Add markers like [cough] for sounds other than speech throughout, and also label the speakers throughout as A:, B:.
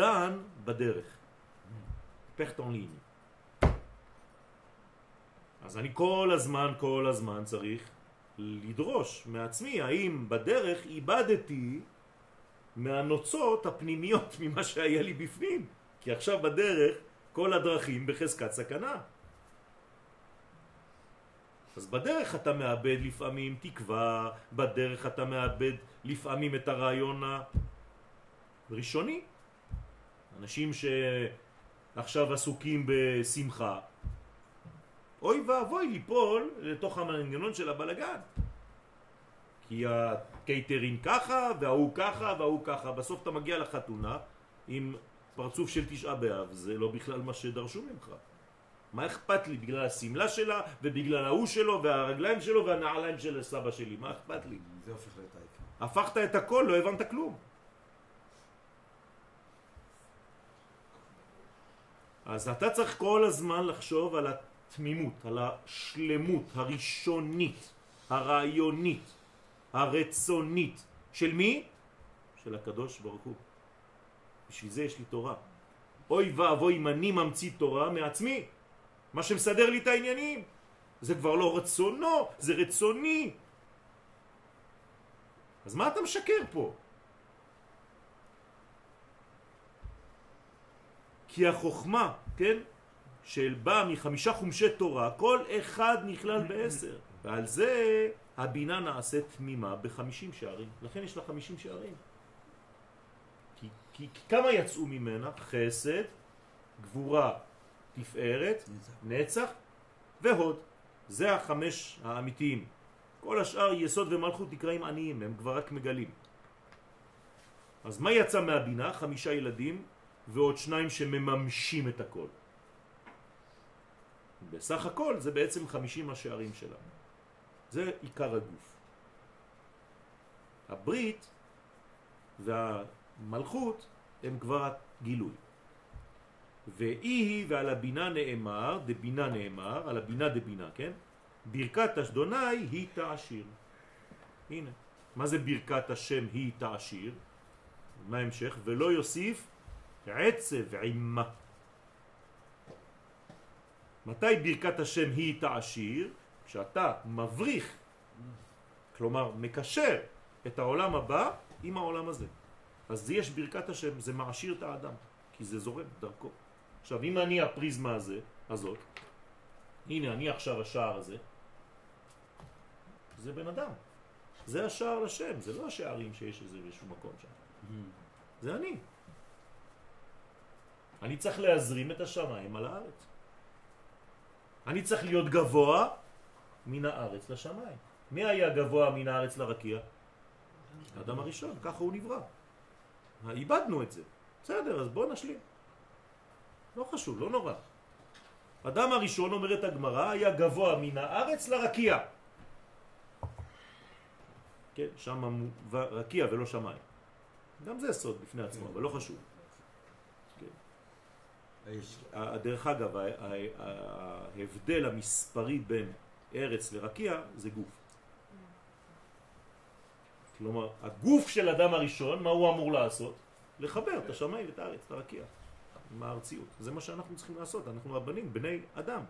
A: דן בדרך. פכטון ליני. אז אני כל הזמן, כל הזמן צריך לדרוש מעצמי, האם בדרך איבדתי מהנוצות הפנימיות ממה שהיה לי בפנים. כי עכשיו בדרך כל הדרכים בחזקת סכנה. אז בדרך אתה מאבד לפעמים תקווה, בדרך אתה מאבד לפעמים את הרעיון הראשוני. אנשים שעכשיו עסוקים בשמחה, אוי ואבוי ליפול לתוך המנגנון של הבלגן. כי הקייטרינג ככה, וההוא ככה, וההוא ככה. בסוף אתה מגיע לחתונה עם פרצוף של תשעה באב, זה לא בכלל מה שדרשו ממך. מה אכפת לי בגלל השמלה שלה, ובגלל ההוא שלו, והרגליים שלו, והנעליים של סבא שלי? מה אכפת לי?
B: זה הופך להיות העיקר.
A: הפכת את הכל, לא הבנת כלום. אז אתה צריך כל הזמן לחשוב על התמימות, על השלמות הראשונית, הרעיונית, הרצונית. של מי? של הקדוש ברוך הוא. בשביל זה יש לי תורה. אוי ואבוי אם אני ממציא תורה מעצמי. מה שמסדר לי את העניינים. זה כבר לא רצונו, זה רצוני. אז מה אתה משקר פה? כי החוכמה, כן, של בא מחמישה חומשי תורה, כל אחד נכלל בעשר. ועל זה הבינה נעשית תמימה בחמישים שערים. לכן יש לה חמישים שערים. כי, כי כמה יצאו ממנה? חסד, גבורה, תפארת, נצח, נצח והוד. זה החמש האמיתיים. כל השאר יסוד ומלכות נקראים עניים, הם כבר רק מגלים. אז מה יצא מהבינה? חמישה ילדים ועוד שניים שמממשים את הכל. בסך הכל זה בעצם חמישים השערים שלנו. זה עיקר הגוף. הברית והמלכות הם כבר גילוי. ואי היא ועל הבינה נאמר, דבינה נאמר, על הבינה דבינה, כן? ברכת אשדוני היא תעשיר. הנה, מה זה ברכת השם היא תעשיר? מה ההמשך? ולא יוסיף עצב עימה. מתי ברכת השם היא תעשיר? כשאתה מבריך, כלומר מקשר את העולם הבא עם העולם הזה. אז יש ברכת השם, זה מעשיר את האדם, כי זה זורם דרכו. עכשיו, אם אני הפריזמה הזה, הזאת, הנה אני עכשיו השער הזה, זה בן אדם. זה השער לשם, זה לא השערים שיש איזה באיזשהו מקום שם. זה אני. אני צריך להזרים את השמיים על הארץ. אני צריך להיות גבוה מן הארץ לשמיים. מי היה גבוה מן הארץ לרקיע? האדם הראשון, ככה הוא נברא. איבדנו את זה. בסדר, אז בואו נשלים. לא חשוב, לא נורא. אדם הראשון, אומרת הגמרא, היה גבוה מן הארץ לרקיע. כן, שם רקיע ולא שמיים. גם זה סוד בפני עצמו, אבל לא חשוב. דרך אגב, ההבדל המספרי בין ארץ לרקיע זה גוף. כלומר, הגוף של אדם הראשון, מה הוא אמור לעשות? לחבר את השמיים ואת הארץ, את הרקיע, עם הארציות. זה מה שאנחנו צריכים לעשות, אנחנו הבנים, בני אדם.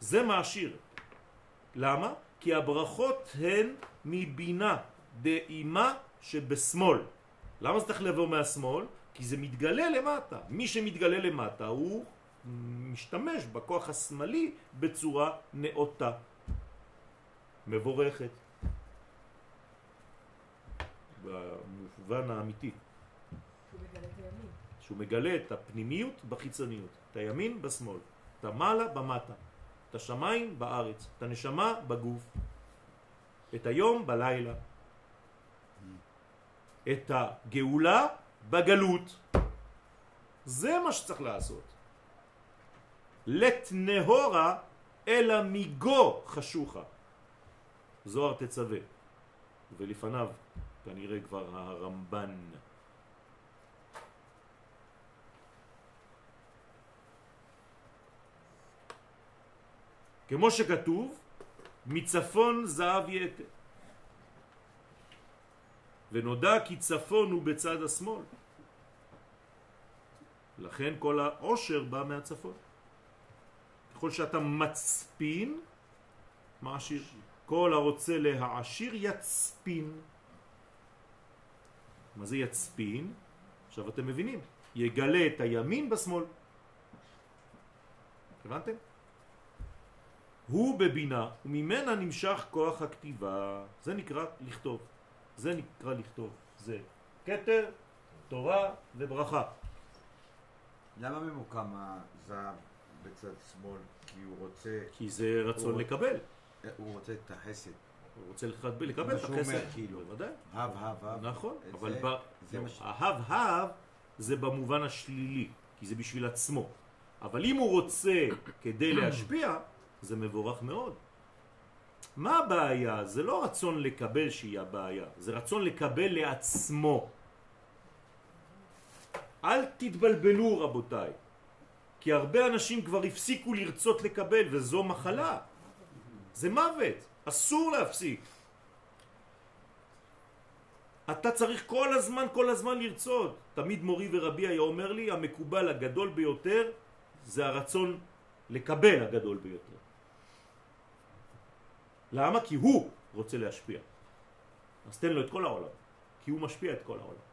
A: זה מעשיר. למה? כי הברכות הן מבינה דאימה שבשמאל. למה זה צריך לבוא מהשמאל? כי זה מתגלה למטה. מי שמתגלה למטה הוא משתמש בכוח השמאלי בצורה נאותה, מבורכת, במובן האמיתי.
C: שהוא מגלה את הימין.
A: שהוא מגלה את הפנימיות בחיצוניות, את הימין בשמאל, את המעלה במטה, את השמיים בארץ, את הנשמה בגוף, את היום בלילה, את הגאולה בגלות. זה מה שצריך לעשות. לת נהורה אלא מיגו חשוכה. זוהר תצווה. ולפניו כנראה כבר הרמב"ן. כמו שכתוב, מצפון זהב יתה. ונודע כי צפון הוא בצד השמאל. לכן כל העושר בא מהצפון. ככל שאתה מצפין, מעשיר. כל הרוצה להעשיר יצפין. מה זה יצפין? עכשיו אתם מבינים, יגלה את הימין בשמאל. הבנתם? הוא בבינה, וממנה נמשך כוח הכתיבה. זה נקרא לכתוב. זה נקרא לכתוב. זה כתר, תורה וברכה.
B: למה ממוקם הזהב בצד שמאל? כי הוא רוצה,
A: כי זה רצון
B: הוא-
A: לקבל.
B: הוא רוצה את החסד.
A: הוא רוצה לקבל, את החסד.
B: כאילו.
A: בוודאי.
B: הב, הב, הב.
A: נכון, אבל
B: זה-
A: ב...
B: זה
A: לא,
B: מה ש-
A: ההב-הב זה במובן השלילי, כי זה בשביל עצמו. אבל אם הוא רוצה כדי להשפיע, זה מבורך מאוד. מה הבעיה? זה לא רצון לקבל שהיא הבעיה, זה רצון לקבל לעצמו. אל תתבלבלו רבותיי, כי הרבה אנשים כבר הפסיקו לרצות לקבל וזו מחלה. זה מוות, אסור להפסיק. אתה צריך כל הזמן, כל הזמן לרצות. תמיד מורי ורבי היה אומר לי, המקובל הגדול ביותר זה הרצון לקבל הגדול ביותר. למה? כי הוא רוצה להשפיע. אז תן לו את כל העולם, כי הוא משפיע את כל העולם.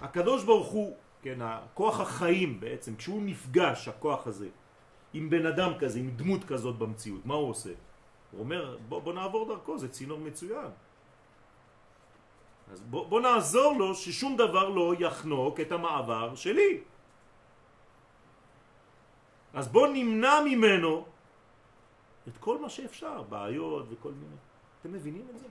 A: הקדוש ברוך הוא, כן, הכוח החיים בעצם, כשהוא נפגש, הכוח הזה, עם בן אדם כזה, עם דמות כזאת במציאות, מה הוא עושה? הוא אומר, בוא, בוא נעבור דרכו, זה צינור מצוין. אז בוא, בוא נעזור לו ששום דבר לא יחנוק את המעבר שלי. אז בוא נמנע ממנו את כל מה שאפשר, בעיות וכל מיני. אתם מבינים את זה?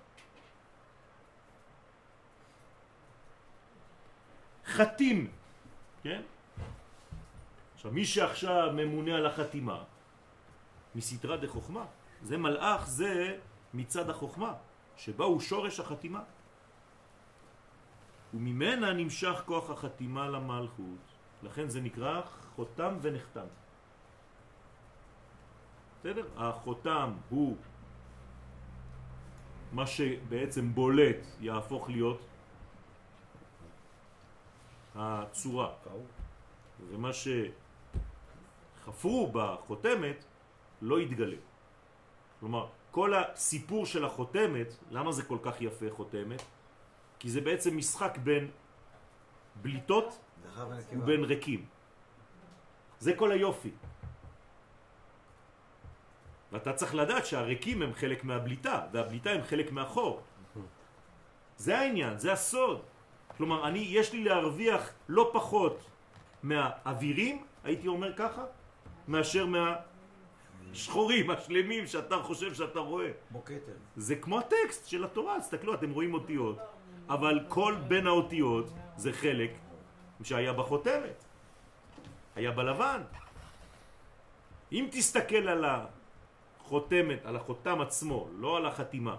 A: חתים, כן? עכשיו, מי שעכשיו ממונה על החתימה, מסתרה דחוכמה, זה מלאך, זה מצד החוכמה, שבה הוא שורש החתימה. וממנה נמשך כוח החתימה למלכות, לכן זה נקרא חותם ונחתם. בסדר? החותם הוא מה שבעצם בולט יהפוך להיות הצורה. ומה שחפרו בחותמת לא יתגלה. כלומר, כל הסיפור של החותמת, למה זה כל כך יפה חותמת? כי זה בעצם משחק בין בליטות. ובין ריקים. זה כל היופי. ואתה צריך לדעת שהריקים הם חלק מהבליטה, והבליטה הם חלק מהחור. זה העניין, זה הסוד. כלומר, אני, יש לי להרוויח לא פחות מהאווירים, הייתי אומר ככה, מאשר מהשחורים, השלמים, שאתה חושב שאתה רואה.
B: כמו כתר.
A: זה כמו הטקסט של התורה, תסתכלו, אתם רואים אותיות, אבל כל בין האותיות זה חלק שהיה בחותמת, היה בלבן. אם תסתכל על החותמת, על החותם עצמו, לא על החתימה,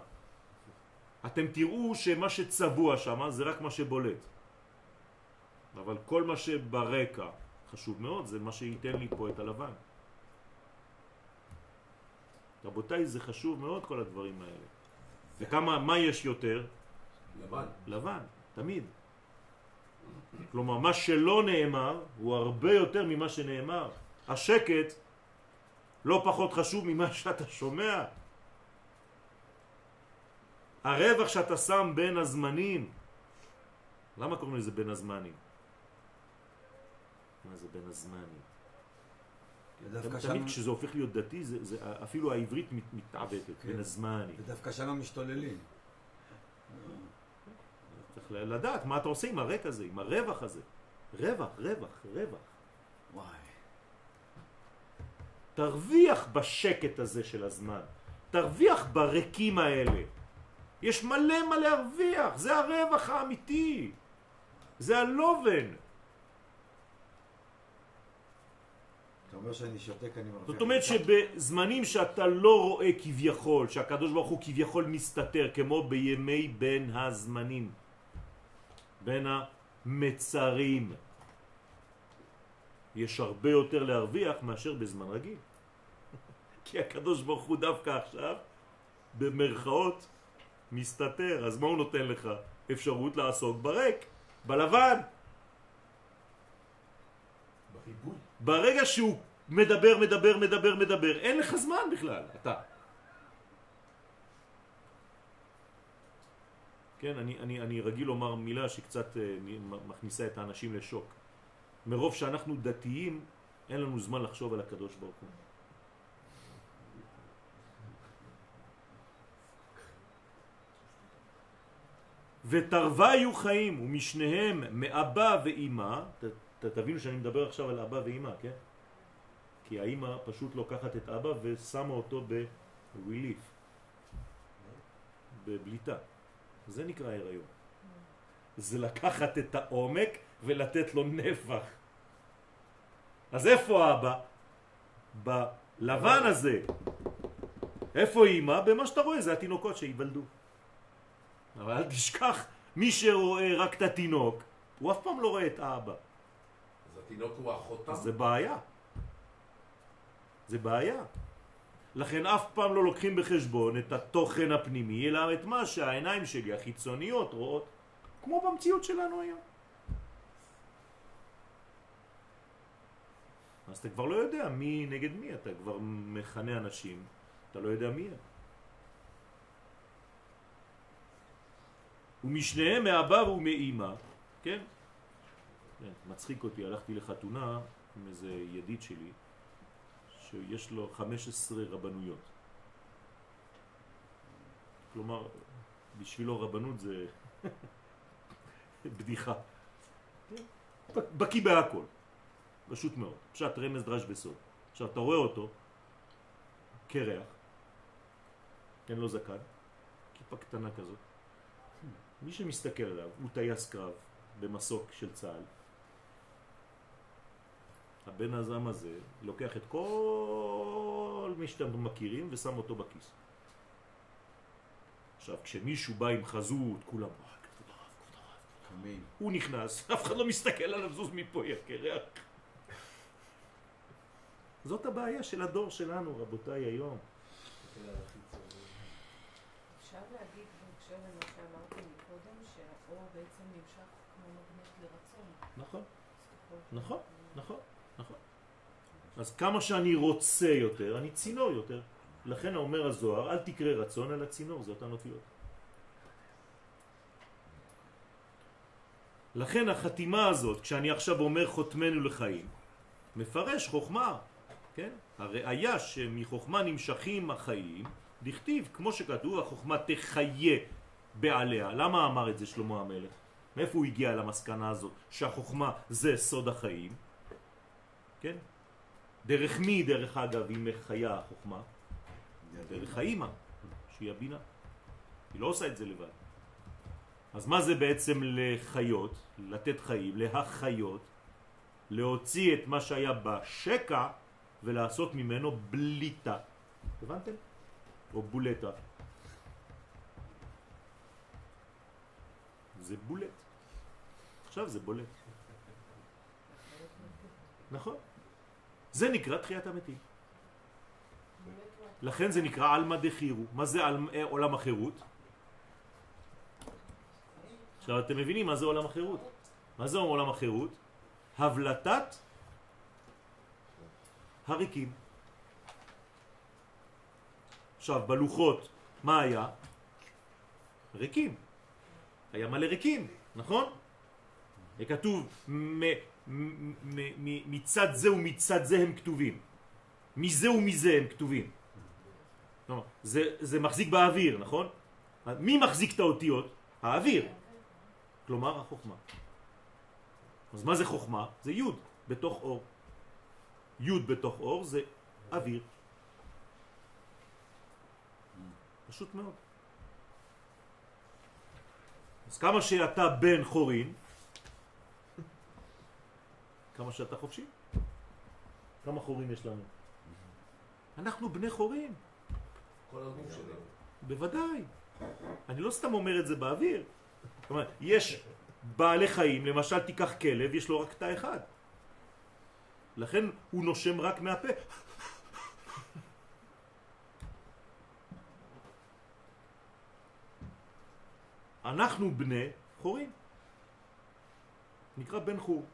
A: אתם תראו שמה שצבוע שם זה רק מה שבולט. אבל כל מה שברקע חשוב מאוד, זה מה שייתן לי פה את הלבן. רבותיי, זה חשוב מאוד כל הדברים האלה. וכמה, מה יש יותר?
D: לבן.
A: לבן, תמיד. כלומר, מה שלא נאמר הוא הרבה יותר ממה שנאמר. השקט לא פחות חשוב ממה שאתה שומע. הרווח שאתה שם בין הזמנים, למה קוראים לזה בין הזמנים? מה זה בין הזמנים?
B: ודווקא שם,
A: תמיד כשזה הופך להיות דתי, זה, זה, אפילו העברית מת- מתעוותת,
B: כן.
A: בין הזמנים.
B: ודווקא שם משתוללים.
A: צריך לדעת מה אתה עושה עם הרק הזה, עם הרווח הזה. רווח, רווח, רווח.
B: וואי.
A: תרוויח בשקט הזה של הזמן. תרוויח ברקים האלה. יש מלא מה להרוויח, זה הרווח האמיתי. זה הלובן.
B: אתה אומר שאני שותק, אני מרוויח.
A: זאת אומרת שבזמנים שאתה לא רואה כביכול, שהקדוש ברוך הוא כביכול מסתתר, כמו בימי בין הזמנים, בין המצרים, יש הרבה יותר להרוויח מאשר בזמן רגיל. כי הקדוש ברוך הוא דווקא עכשיו, במרכאות, מסתתר. אז מה הוא נותן לך? אפשרות לעסוק בריק, בלבן.
D: בריבוי.
A: ברגע שהוא מדבר, מדבר, מדבר, מדבר, אין לך זמן בכלל, אתה. כן, אני, אני, אני רגיל לומר מילה שקצת אה, מכניסה את האנשים לשוק. מרוב שאנחנו דתיים, אין לנו זמן לחשוב על הקדוש ברוך הוא. ותרווה יהיו חיים, ומשניהם מאבא ואימא, ת, תבינו שאני מדבר עכשיו על אבא ואימא, כן? כי האימא פשוט לוקחת את אבא ושמה אותו ב-relief, בבליטה. זה נקרא הריון. זה לקחת את העומק ולתת לו נפח. אז איפה האבא? בלבן הזה. איפה אימא? במה שאתה רואה, זה התינוקות שיוולדו. אבל אל תשכח, מי שרואה רק את התינוק, הוא אף פעם לא רואה את האבא.
D: אז התינוק הוא החותם.
A: זה בעיה. זה בעיה. לכן אף פעם לא לוקחים בחשבון את התוכן הפנימי, אלא את מה שהעיניים שלי החיצוניות רואות, כמו במציאות שלנו היום. אז אתה כבר לא יודע מי נגד מי, אתה כבר מכנה אנשים, אתה לא יודע מי הם. ומשניהם מאבא ומאימא, כן? כן? מצחיק אותי, הלכתי לחתונה עם איזה ידיד שלי, שיש לו 15 רבנויות. כלומר, בשבילו רבנות זה [laughs] בדיחה. בקי בהכל, פשוט מאוד. פשט רמז דרש בסוד. עכשיו, אתה רואה אותו, קרח, אין לו זקן, כיפה קטנה כזאת. מי שמסתכל עליו הוא טייס קרב במסוק של צה"ל. הבן הזם הזה לוקח את כל מי שאתם מכירים ושם אותו בכיס. עכשיו, כשמישהו בא עם חזות, כולם... הוא נכנס, [laughs] אף אחד לא מסתכל עליו, זוז מפה, יא קרח. זאת הבעיה של הדור שלנו, רבותיי, היום.
C: אפשר להגיד בהקשר למה שאמרתם מקודם, שהאור בעצם נמשך כמו מגנט לרצון.
A: נכון,
C: אז ככל ש-
A: נכון, נכון, נכון. אז כמה שאני רוצה יותר, אני צינור יותר. לכן אומר הזוהר, אל תקרא רצון על הצינור, זה אותן אותיות. לכן החתימה הזאת, כשאני עכשיו אומר חותמנו לחיים, מפרש חוכמה, כן? הראיה שמחוכמה נמשכים החיים, דכתיב, כמו שכתוב, החוכמה תחיה בעליה. למה אמר את זה שלמה המלך? מאיפה הוא הגיע למסקנה הזאת שהחוכמה זה סוד החיים? כן? דרך מי, דרך אגב, היא מחיה החוכמה? דרך האימא, שהיא הבינה. היא לא עושה את זה לבד. אז מה זה בעצם לחיות, לתת חיים, להחיות, להוציא את מה שהיה בשקע ולעשות ממנו בליטה. הבנתם? או בולטה. זה בולט. עכשיו זה בולט. נכון. זה נקרא תחיית המתים. לכן זה נקרא עלמא דחירו. מה זה על... אה, עולם החירות? עכשיו אתם מבינים מה זה עולם החירות. מה זה עולם החירות? הבלטת הריקים. עכשיו בלוחות מה היה? ריקים. היה מלא ריקים, נכון? מ- מצד זה ומצד זה הם כתובים. מזה ומזה הם כתובים. זה, זה מחזיק באוויר, נכון? מי מחזיק את האותיות? האוויר. כלומר החוכמה. אז מה זה חוכמה? זה י' בתוך אור. י' בתוך אור זה אוויר. פשוט מאוד. אז כמה שאתה בן חורין, כמה שאתה חופשי. כמה חורים יש לנו? אנחנו בני חורים,
D: כל הגוף שלנו.
A: בוודאי. אני לא סתם אומר את זה באוויר. אומרת, יש בעלי חיים, למשל תיקח כלב, יש לו רק תא אחד. לכן הוא נושם רק מהפה. אנחנו בני חורים. נקרא בן חור.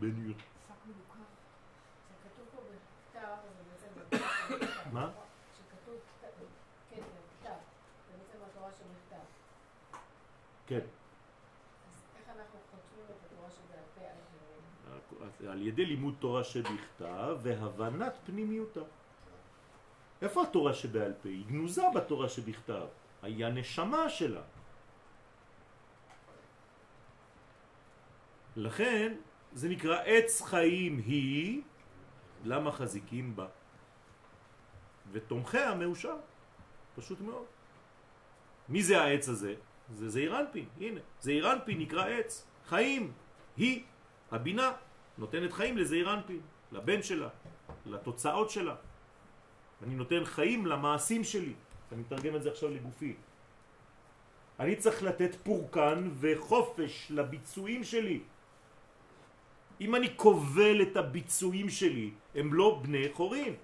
A: בן.
C: בכתב.
A: מה?
C: כן? על
A: ידי לימוד תורה שבכתב והבנת פנימיותה. איפה התורה שבעל פה? היא גנוזה בתורה שבכתב. היא הנשמה שלה. לכן זה נקרא עץ חיים היא, למה חזיקים בה? ותומכיה מאושר, פשוט מאוד. מי זה העץ הזה? זה זעיר אנפין, הנה, זעיר אנפין נקרא עץ, חיים, היא, הבינה, נותנת חיים לזעיר אנפין, לבן שלה, לתוצאות שלה. אני נותן חיים למעשים שלי. אני מתרגם את זה עכשיו לגופי. אני צריך לתת פורקן וחופש לביצועים שלי. אם אני כובל את הביצועים שלי, הם לא בני חורים.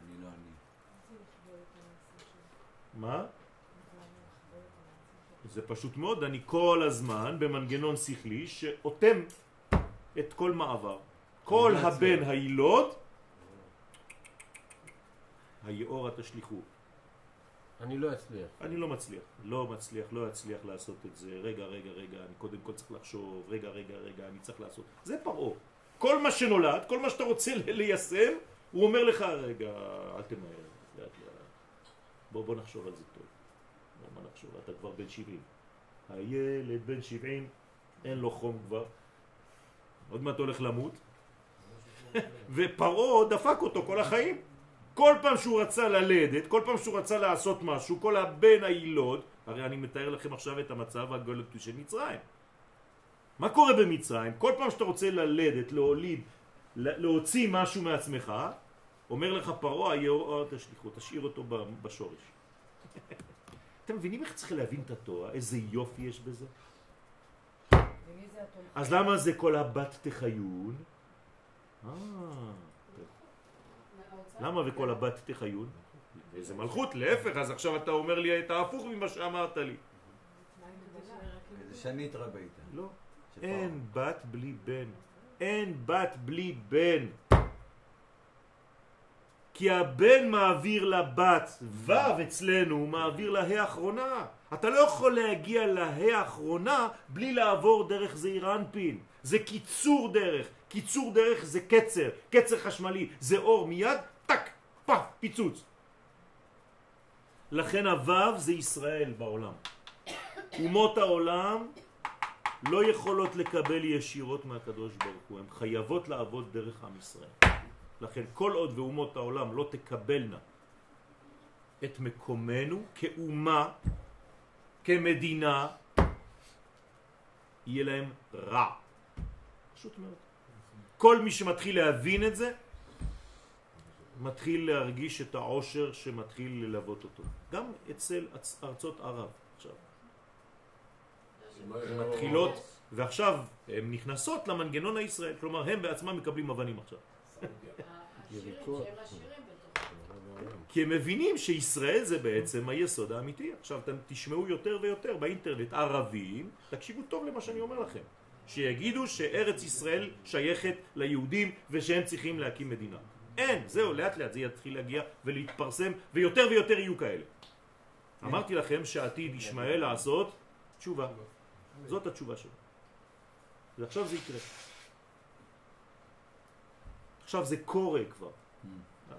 B: אני לא אני.
A: מה?
C: זה
A: פשוט מאוד, אני כל הזמן במנגנון שכלי שאותם את כל מעבר. כל
B: רגולציה.
A: הבן הילוד, היאורה תשליכו.
E: אני לא אצליח.
A: אני לא מצליח, לא מצליח, לא אצליח לעשות את זה. רגע, רגע, רגע, אני קודם כל צריך לחשוב, רגע, רגע, רגע, אני צריך לעשות. זה פרעה. כל מה שנולד, כל מה שאתה רוצה [laughs] ליישם, הוא אומר לך, רגע, אל תמהר, לאט לאט. בוא, בוא נחשוב על זה טוב. בוא, מה נחשוב? אתה כבר בן 70. הילד בן 70, אין לו חום כבר. עוד מעט הולך למות. [laughs] ופרעה דפק אותו כל החיים. כל פעם שהוא רצה ללדת, כל פעם שהוא רצה לעשות משהו, כל הבן הילוד, הרי אני מתאר לכם עכשיו את המצב הגלותי של מצרים. מה קורה במצרים? כל פעם שאתה רוצה ללדת, להוליד, לה- להוציא משהו מעצמך, אומר לך פרעה, היאור תשליכו, תשאיר אותו בשורש. [laughs] אתם מבינים איך צריך להבין את התורה? איזה יופי יש בזה? אז למה זה כל הבת תחיון? אה? למה וכל הבת תחיון? זה מלכות, להפך, אז עכשיו אתה אומר לי את ההפוך ממה שאמרת לי.
B: כדי שאני אתרבה איתה.
A: לא. אין בת בלי בן. אין בת בלי בן. כי הבן מעביר לבת, ו' אצלנו הוא מעביר לה האחרונה. אתה לא יכול להגיע לה האחרונה בלי לעבור דרך זעיר אנפין. זה קיצור דרך. קיצור דרך זה קצר. קצר חשמלי. זה אור מיד, פח, פיצוץ. לכן הו' זה ישראל בעולם. אומות העולם לא יכולות לקבל ישירות מהקדוש ברוך הוא, הן חייבות לעבוד דרך עם ישראל. לכן כל עוד ואומות העולם לא תקבלנה את מקומנו כאומה, כמדינה, יהיה להם רע. פשוט מאוד. כל מי שמתחיל להבין את זה, מתחיל להרגיש את העושר שמתחיל ללוות אותו. גם אצל אצ- ארצות ערב עכשיו. מתחילות, ועכשיו הן נכנסות למנגנון הישראל, כלומר הם בעצמם מקבלים אבנים עכשיו. כי הם מבינים שישראל זה בעצם היסוד האמיתי. עכשיו אתם תשמעו יותר ויותר באינטרנט ערבים, תקשיבו טוב למה שאני אומר לכם, שיגידו שארץ ישראל שייכת ליהודים ושהם צריכים להקים מדינה. אין, זהו, לאט לאט זה יתחיל להגיע ולהתפרסם ויותר ויותר יהיו כאלה. אמרתי לכם שעתיד ישמעאל לעשות תשובה. זאת התשובה שלו. ועכשיו זה יקרה. עכשיו זה קורה כבר.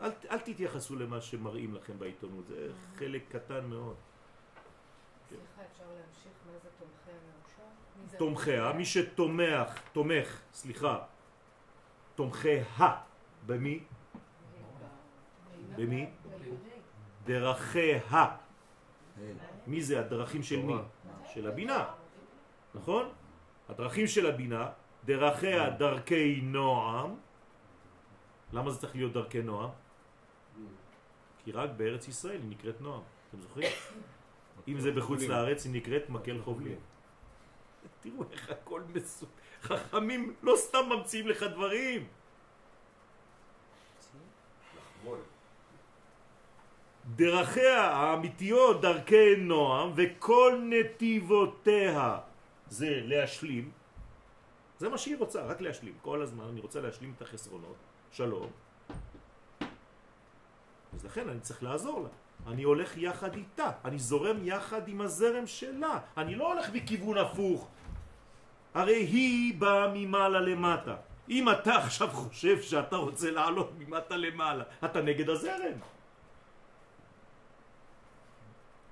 A: אל, אל תתייחסו למה שמראים לכם בעיתונות, זה חלק קטן מאוד.
C: סליחה, אפשר להמשיך מה זה תומכי זה
A: תומכיה, מי שתומך, תומך, סליחה, תומכיה, במי? במי? דרכיה. מי זה הדרכים של מי? של הבינה, נכון? הדרכים של הבינה, דרכיה דרכי נועם. למה זה צריך להיות דרכי נועם? כי רק בארץ ישראל היא נקראת נועם, אתם זוכרים? אם זה בחוץ לארץ היא נקראת מקל חובלים. תראו איך הכל מסו... חכמים לא סתם ממציאים לך דברים.
D: לחמול.
A: דרכיה האמיתיות דרכי נועם וכל נתיבותיה. זה להשלים. זה מה שהיא רוצה, רק להשלים. כל הזמן אני רוצה להשלים את החסרונות. שלום. אז לכן אני צריך לעזור לה. אני הולך יחד איתה, אני זורם יחד עם הזרם שלה. אני לא הולך בכיוון הפוך. הרי היא באה ממעלה למטה. אם אתה עכשיו חושב שאתה רוצה לעלות ממטה למעלה אתה נגד הזרם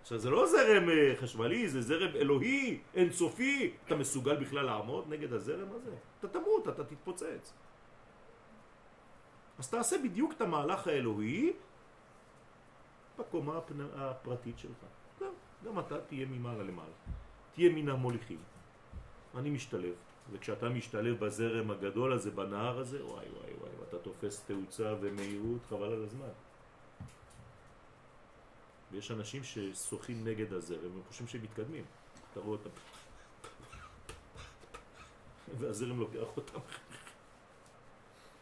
A: עכשיו זה לא זרם אה, חשמלי, זה זרם אלוהי, אינסופי. אתה מסוגל בכלל לעמוד נגד הזרם הזה? אתה תמות, אתה תתפוצץ. אז תעשה בדיוק את המהלך האלוהי בקומה. הפרטית שלך. גם, גם אתה תהיה ממעלה למעלה. תהיה מן המוליכים. אני משתלב, וכשאתה משתלב בזרם הגדול הזה, בנהר הזה, וואי וואי וואי, אתה תופס תאוצה ומהירות, חבל על הזמן. ויש אנשים ששוחים נגד הזרם, הם חושבים שהם מתקדמים. אתה רואה אותם. והזרם לוקח אותם.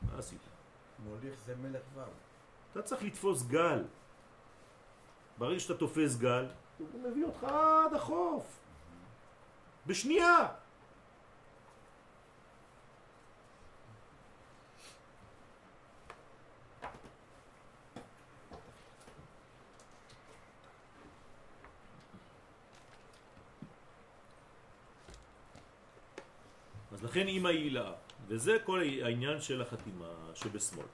A: מה עשית?
B: מוליך זה מלך ו'.
A: אתה צריך לתפוס גל. ברגע שאתה תופס גל, הוא מביא אותך עד החוף. בשנייה. לכן אימא הילה, וזה כל העניין של החתימה שבשמאל.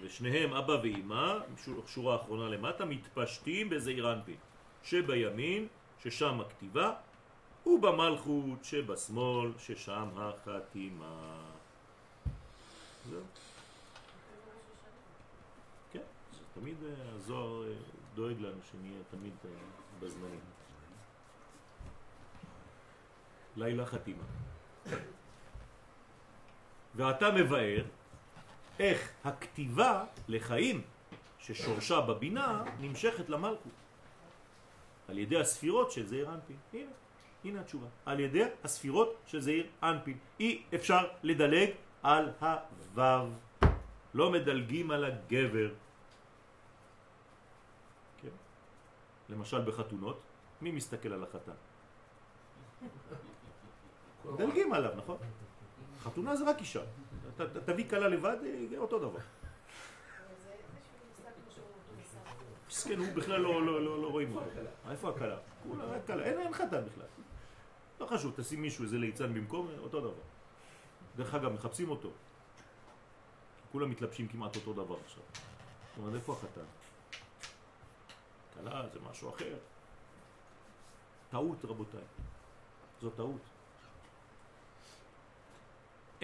A: ושניהם, אבא ואימא, שורה האחרונה למטה, מתפשטים בזעיר אנפין, שבימין, ששם הכתיבה, ובמלכות שבשמאל, ששם החתימה. זהו. כן, תמיד אה, הזוהר אה, דואג לנו שנהיה תמיד אה, בזמנים. לילה חתימה. ואתה מבאר איך הכתיבה לחיים ששורשה בבינה נמשכת למלכות על ידי הספירות של זעיר אנפין. הנה, הנה התשובה. על ידי הספירות של זעיר אנפין. אי אפשר לדלג על הוו. לא מדלגים על הגבר. כן? למשל בחתונות, מי מסתכל על החתן? [laughs] מדלגים עליו, נכון? חתונה זה רק אישה. תביא כלה לבד, אה, אותו דבר. מסכן, הוא בכלל לא, לא, לא, לא רואים אותו. איפה הכלה? כולה רק כלה, אין, אין חתן בכלל. לא חשוב, תשים מישהו, איזה ליצן במקום, אותו דבר. דרך אגב, מחפשים אותו. כולם מתלבשים כמעט אותו דבר עכשיו. זאת אומרת, איפה החתן? כלה זה משהו אחר. טעות, רבותיי. זו טעות.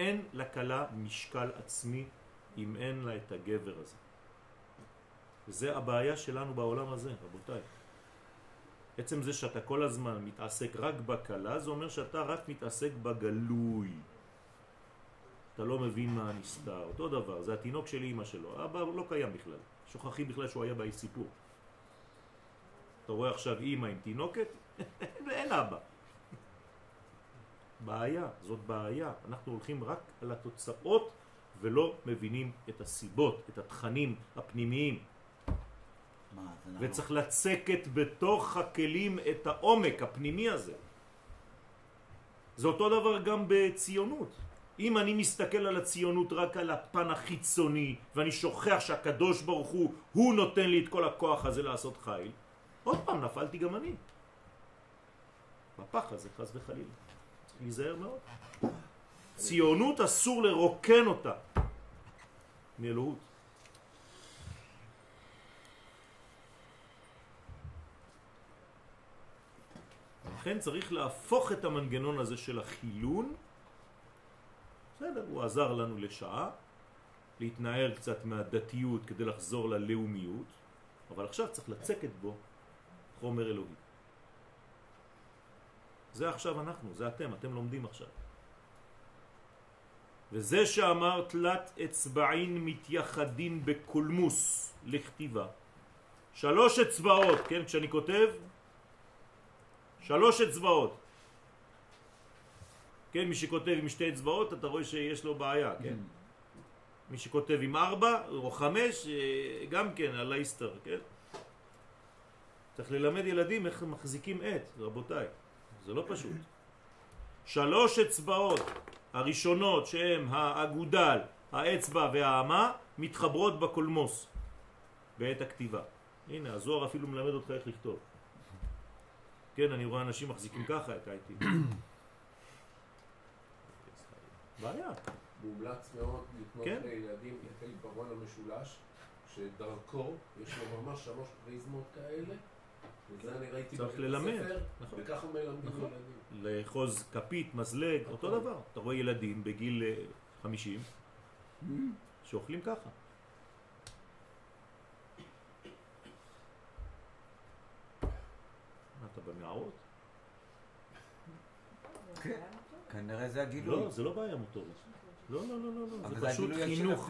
A: אין לכלה משקל עצמי אם אין לה את הגבר הזה. וזה הבעיה שלנו בעולם הזה, רבותיי. עצם זה שאתה כל הזמן מתעסק רק בכלה, זה אומר שאתה רק מתעסק בגלוי. אתה לא מבין מה הנסתר. אותו דבר, זה התינוק של אימא שלו. אבא לא קיים בכלל. שוכחים בכלל שהוא היה באי סיפור. אתה רואה עכשיו אימא עם תינוקת, [laughs] אין אבא. בעיה, זאת בעיה. אנחנו הולכים רק על התוצאות ולא מבינים את הסיבות, את התכנים הפנימיים.
B: מה, אנחנו-
A: וצריך לצקת בתוך הכלים את העומק הפנימי הזה. זה אותו דבר גם בציונות. אם אני מסתכל על הציונות רק על הפן החיצוני ואני שוכח שהקדוש ברוך הוא, הוא נותן לי את כל הכוח הזה לעשות חיל, עוד פעם נפלתי גם אני. בפח הזה חס וחלילה. להיזהר מאוד. ציונות אסור לרוקן אותה מאלוהות. לכן צריך להפוך את המנגנון הזה של החילון. בסדר, הוא עזר לנו לשעה, להתנער קצת מהדתיות כדי לחזור ללאומיות, אבל עכשיו צריך לצקת בו חומר אלוהי. זה עכשיו אנחנו, זה אתם, אתם לומדים עכשיו. וזה שאמר תלת אצבעין מתייחדין בקולמוס לכתיבה. שלוש אצבעות, כן, כשאני כותב, שלוש אצבעות. כן, מי שכותב עם שתי אצבעות, אתה רואה שיש לו בעיה, כן? מי שכותב עם ארבע או חמש, אה, גם כן, על האיסטר, כן? צריך ללמד ילדים איך מחזיקים עט, רבותיי. זה לא פשוט. שלוש אצבעות הראשונות שהן האגודל, האצבע והאמה מתחברות בקולמוס בעת הכתיבה. הנה, הזוהר אפילו מלמד אותך איך לכתוב. כן, אני רואה אנשים מחזיקים ככה את העטים. בעיה.
D: מומלץ מאוד לקנות
A: כן.
D: לילדים את העיפרון המשולש, שדרכו יש לו ממש שלוש פריזמות כאלה, וזה אני ראיתי
A: צריך ללמד, נכון.
D: וככה מלמדים
A: נכון.
D: ילדים.
A: לאחוז כפית, מזלג, אותו
D: נכון.
A: דבר. אתה רואה ילדים בגיל אה, 50 שאוכלים ככה. מה, אתה במערות?
B: כן. כנראה זה הגילוי.
A: לא, זה לא בעיה מוטורית. לא, לא, לא, לא, לא. זה פשוט חינוך.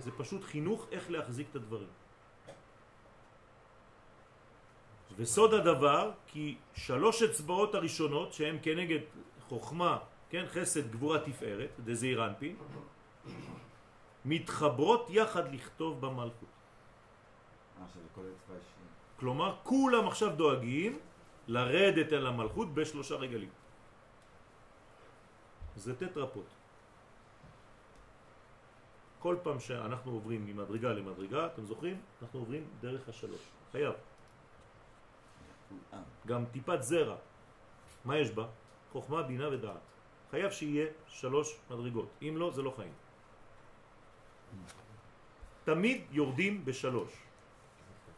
A: זה פשוט חינוך איך להחזיק את הדברים. וסוד הדבר, כי שלוש אצבעות הראשונות, שהן כנגד חוכמה, כן, חסד, גבורה, תפארת, דזעיר אנפין, מתחברות יחד לכתוב במלכות.
B: אה.
A: כלומר, כולם עכשיו דואגים לרדת אל המלכות בשלושה רגלים. זה טטרפות. כל פעם שאנחנו עוברים ממדרגה למדרגה, אתם זוכרים? אנחנו עוברים דרך השלוש. חייב. גם טיפת זרע. מה יש בה? חוכמה, בינה ודעת. חייב שיהיה שלוש מדרגות. אם לא, זה לא חיים. תמיד יורדים בשלוש.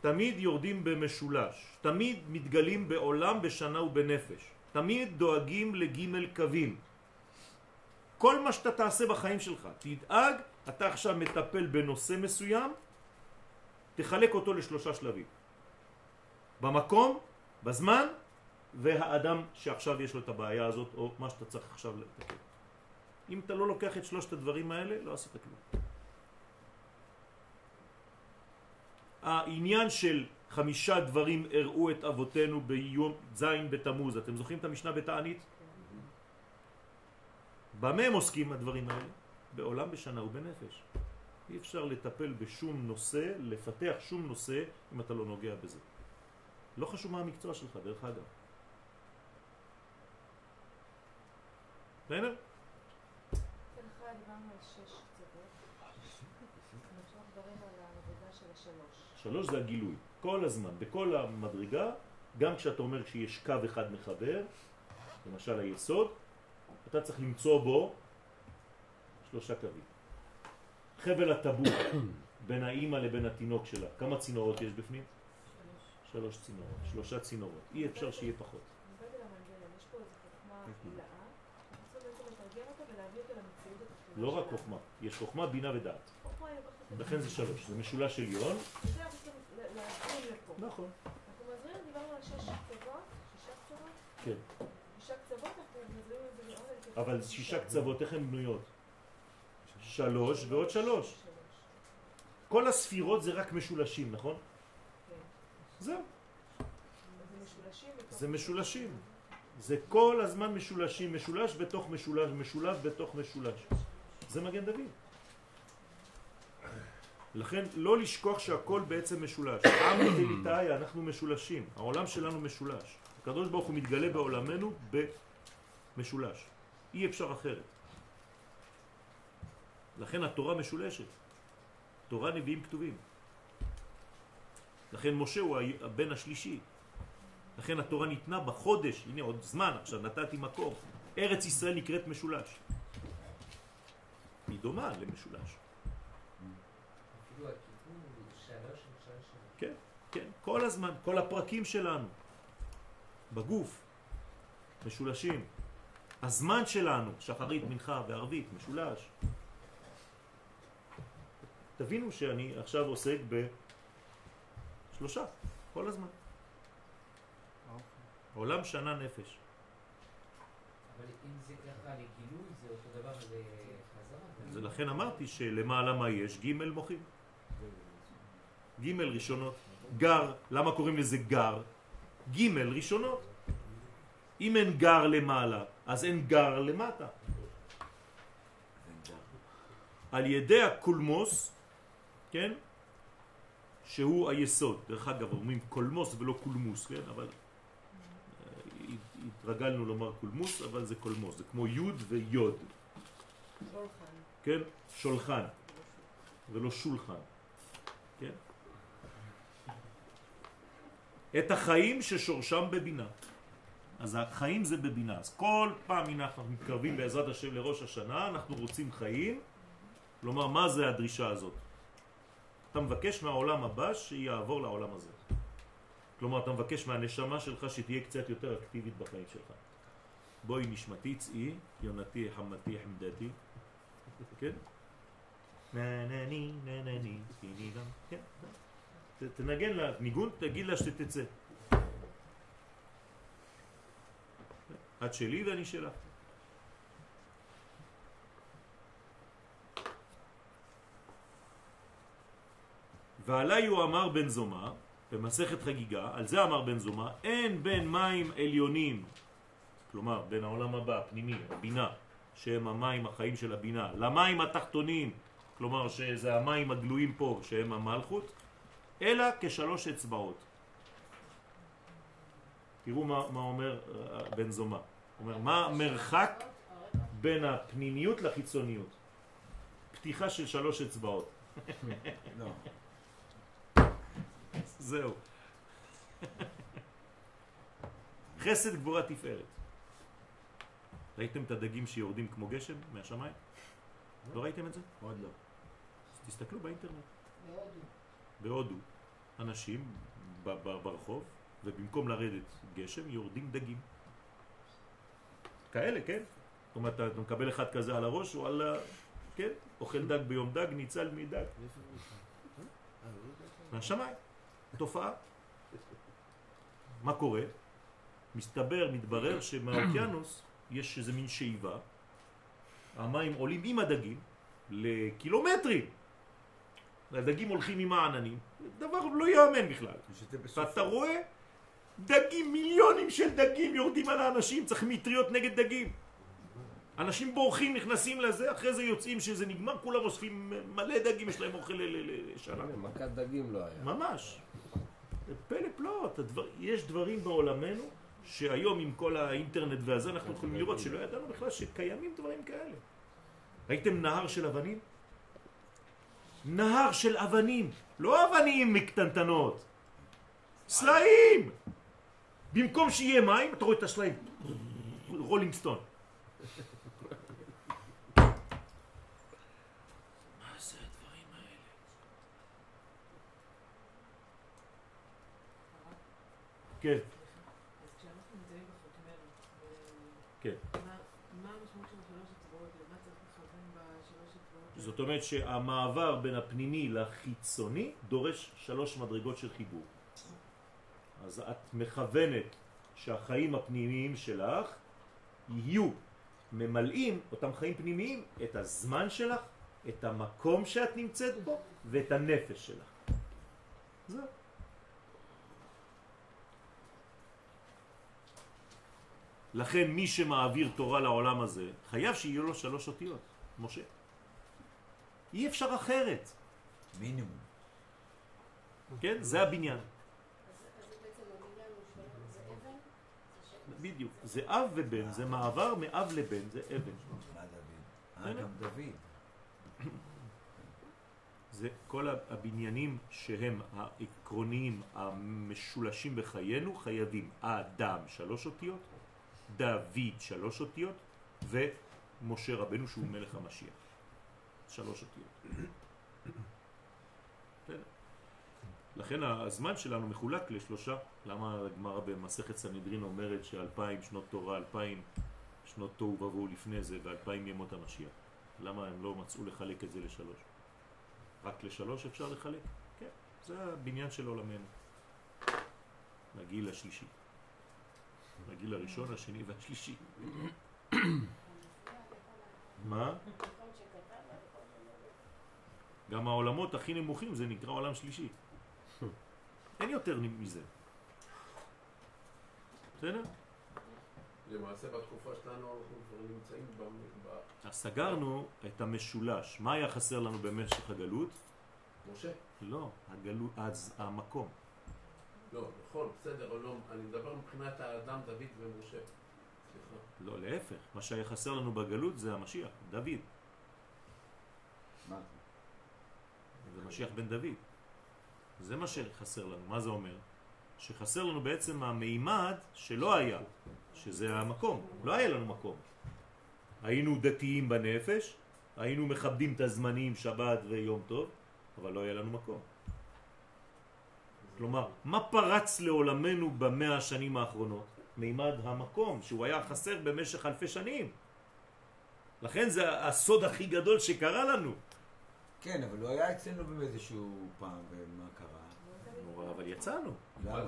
A: תמיד יורדים במשולש. תמיד מתגלים בעולם, בשנה ובנפש. תמיד דואגים לגימל קווים. כל מה שאתה תעשה בחיים שלך, תדאג, אתה עכשיו מטפל בנושא מסוים, תחלק אותו לשלושה שלבים. במקום, בזמן, והאדם שעכשיו יש לו את הבעיה הזאת, או מה שאתה צריך עכשיו לתקן. אם אתה לא לוקח את שלושת הדברים האלה, לא עשית כלום. העניין של חמישה דברים הראו את אבותינו ביום זין בתמוז, אתם זוכרים את המשנה בתענית? במה הם עוסקים הדברים האלה? בעולם, בשנה ובנפש. אי אפשר לטפל בשום נושא, לפתח שום נושא, אם אתה לא נוגע בזה. לא חשוב מה המקצוע שלך, דרך אגב. בסדר? שלוש זה הגילוי. כל הזמן, בכל המדרגה, גם כשאתה אומר שיש קו אחד מחבר, למשל היסוד, אתה צריך למצוא בו שלושה קווים. חבל הטבור בין האימא לבין התינוק שלה, כמה צינורות יש בפנים? שלוש צינורות, שלושה צינורות. אי אפשר שיהיה פחות.
C: אני לא
A: רק. חוכמה, יש חוכמה, בינה ודעת. לכן זה שלוש, זה משולש עליון. נכון.
C: אנחנו דיברנו על שש קצוות, שישה קצוות,
A: כן.
C: שישה קצוות, אנחנו את זה לעוד
A: אבל שישה קצוות, איך הן בנויות? שלוש ועוד שלוש. כל הספירות זה רק משולשים, נכון? זהו.
C: זה משולשים בתוך-
A: זה משולשים. זה כל הזמן משולשים, משולש בתוך משולש, משולב בתוך משולש. זה מגן דוד. לכן לא לשכוח שהכל בעצם משולש. עם תליטאי, [coughs] אנחנו משולשים. העולם שלנו משולש. הקדוש ברוך הוא מתגלה בעולמנו במשולש. אי אפשר אחרת. לכן התורה משולשת. תורה נביאים כתובים. לכן משה הוא הבן השלישי. לכן התורה ניתנה בחודש, הנה עוד זמן, עכשיו נתתי מקור. ארץ ישראל נקראת משולש. היא דומה למשולש.
F: שלוש.
A: כן, כן, כל הזמן, כל הפרקים שלנו, בגוף, משולשים. הזמן שלנו, שחרית, מנחה וערבית, משולש. תבינו שאני עכשיו עוסק בשלושה, כל הזמן. עולם שנה נפש.
F: אבל אם זה ככה לגילוי, זה אותו דבר לחזרה.
A: זה לכן אמרתי שלמעלה מה יש? ג' מוחים. ג' ראשונות. גר, למה קוראים לזה גר? ג' ראשונות. אם אין גר למעלה, אז אין גר למטה. על ידי הקולמוס, כן? שהוא היסוד. דרך אגב, אומרים קולמוס ולא קולמוס, כן? אבל אה, התרגלנו לומר קולמוס, אבל זה קולמוס, זה כמו יוד ויוד,
C: שולחן.
A: כן? שולחן ולא שולחן, כן? את החיים ששורשם בבינה. אז החיים זה בבינה. אז כל פעם הנה אנחנו מתקרבים בעזרת השם לראש השנה, אנחנו רוצים חיים. כלומר, מה זה הדרישה הזאת? אתה מבקש מהעולם הבא שיעבור לעולם הזה. כלומר, אתה מבקש מהנשמה שלך שתהיה קצת יותר אקטיבית בחיים שלך. בואי נשמתי, צאי, יונתי, חמתי, חמדתי, כן? ננני, ננני, תהיני גם, כן. תנגן לה ניגון, תגיד לה שתצא. את שלי ואני שלך. ועלי הוא אמר בן זומה, במסכת חגיגה, על זה אמר בן זומה, אין בין מים עליונים, כלומר בין העולם הבא, הפנימי, הבינה, שהם המים החיים של הבינה, למים התחתונים, כלומר שזה המים הגלויים פה, שהם המלכות, אלא כשלוש אצבעות. תראו מה, מה אומר אה, בן זומה. הוא אומר, מה המרחק בין הפנימיות לחיצוניות? פתיחה של שלוש אצבעות. [laughs]
B: לא.
A: זהו. חסד גבורה תפארת. ראיתם את הדגים שיורדים כמו גשם מהשמיים? לא ראיתם את זה?
B: עוד לא.
A: אז תסתכלו באינטרנט.
C: בהודו.
A: בהודו, אנשים ברחוב, ובמקום לרדת גשם, יורדים דגים. כאלה, כן? זאת אומרת, אתה מקבל אחד כזה על הראש, הוא על ה... כן? אוכל דג ביום דג, ניצל מדג. מהשמיים. תופעה. מה קורה? מסתבר, מתברר שמהאוקיינוס יש איזה מין שאיבה. המים עולים עם הדגים לקילומטרים. הדגים הולכים עם העננים. דבר לא ייאמן בכלל. ואתה רואה דגים, מיליונים של דגים יורדים על האנשים, צריך מטריות נגד דגים. אנשים בורחים, נכנסים לזה, אחרי זה יוצאים שזה נגמר, כולם אוספים מלא דגים, יש להם אוכל ל- ל- לשנה.
E: מכת דגים לא היה.
A: ממש. פלא פלאות, הדבר, יש דברים בעולמנו שהיום עם כל האינטרנט והזה אנחנו יכולים לראות שלא ידענו בכלל שקיימים דברים כאלה. ראיתם נהר של אבנים? נהר של אבנים, לא אבנים קטנטנות, סלעים! במקום שיהיה מים, אתה רואה את הסלעים, רולינג סטון. מה זה הדברים האלה? כן,
C: כשאנחנו נמצאים
A: כן.
C: מה מה המשמעות של השלוש אצבעות? למה צריך לכוון בשלוש אצבעות?
A: זאת אומרת שהמעבר בין הפנימי לחיצוני דורש שלוש מדרגות של חיבור. אז את מכוונת שהחיים הפנימיים שלך יהיו ממלאים, אותם חיים פנימיים, את הזמן שלך, את המקום שאת נמצאת בו ואת הנפש שלך. זהו. לכן מי שמעביר תורה לעולם הזה, חייב שיהיו לו שלוש אותיות, משה. אי אפשר אחרת,
B: מינימום.
A: כן? זה הבניין. בדיוק. זה אב ובן, זה מעבר מאב לבן, זה אבן.
B: מה דוד? אה. גם דוד. [coughs]
A: זה כל הבניינים שהם העקרוניים המשולשים בחיינו חייבים אדם שלוש אותיות, דוד שלוש אותיות ומשה רבנו שהוא מלך המשיח. שלוש אותיות. לכן הזמן שלנו מחולק לשלושה. למה הגמרא במסכת סנהדרין אומרת שאלפיים שנות תורה, אלפיים שנות תוהו ובוהו לפני זה ואלפיים ימות המשיח? למה הם לא מצאו לחלק את זה לשלוש? רק לשלוש אפשר לחלק? כן, זה הבניין של עולמנו. לגיל השלישי. לגיל הראשון, השני והשלישי. מה? גם העולמות הכי נמוכים זה נקרא עולם שלישי. אין יותר מזה. בסדר?
D: למעשה בתקופה שלנו אנחנו כבר נמצאים במ- ב...
A: אז סגרנו את המשולש. מה היה חסר לנו במשך הגלות?
D: משה?
A: לא, הגלות, אז המקום.
D: לא, נכון, בסדר, אבל לא, אני מדבר מבחינת האדם דוד ומשה. סליחה.
A: לא, להפך. מה שהיה חסר לנו בגלות זה המשיח, דוד.
B: מה זה?
A: זה משיח בן דוד. זה מה שחסר לנו. מה זה אומר? שחסר לנו בעצם המימד שלא היה, שזה המקום. לא היה לנו מקום. היינו דתיים בנפש, היינו מכבדים את הזמנים, שבת ויום טוב, אבל לא היה לנו מקום. כלומר, מה פרץ לעולמנו במאה השנים האחרונות? מימד המקום, שהוא היה חסר במשך אלפי שנים. לכן זה הסוד הכי גדול שקרה לנו.
B: כן, אבל הוא היה אצלנו באיזשהו פעם, ומה קרה?
A: נורא, אבל יצאנו.
B: אה,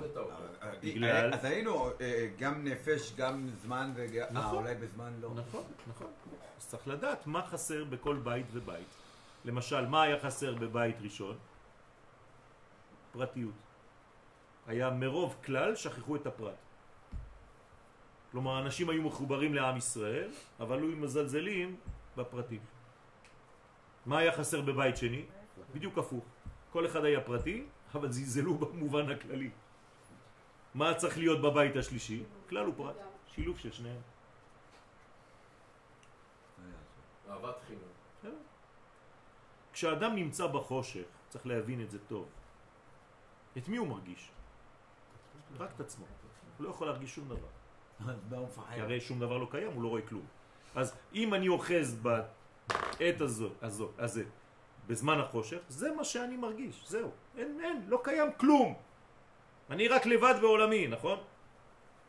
B: אה,
A: בגלל-
B: אז היינו אה, גם נפש, גם זמן. אה,
A: נכון.
B: אולי בזמן לא.
A: נכון, נכון. אז צריך לדעת מה חסר בכל בית ובית. למשל, מה היה חסר בבית ראשון? פרטיות. היה מרוב כלל שכחו את הפרט. כלומר, אנשים היו מחוברים לעם ישראל, אבל היו מזלזלים בפרטים. מה היה חסר בבית שני? בדיוק הפוך. כל אחד היה פרטי, אבל זלזלו במובן הכללי. מה צריך להיות בבית השלישי? כלל ופרט. שילוב של שניהם.
D: אהבת חינם.
A: כשאדם נמצא בחושך, צריך להבין את זה טוב. את מי הוא מרגיש? רק את עצמו. הוא לא יכול להרגיש שום דבר.
B: אז מה הוא מפחד?
A: כי הרי שום דבר לא קיים, הוא לא רואה כלום. אז אם אני אוחז בעת הזו, הזו, הזה, בזמן החושך, זה מה שאני מרגיש, זהו. אין, אין, לא קיים כלום. אני רק לבד בעולמי, נכון?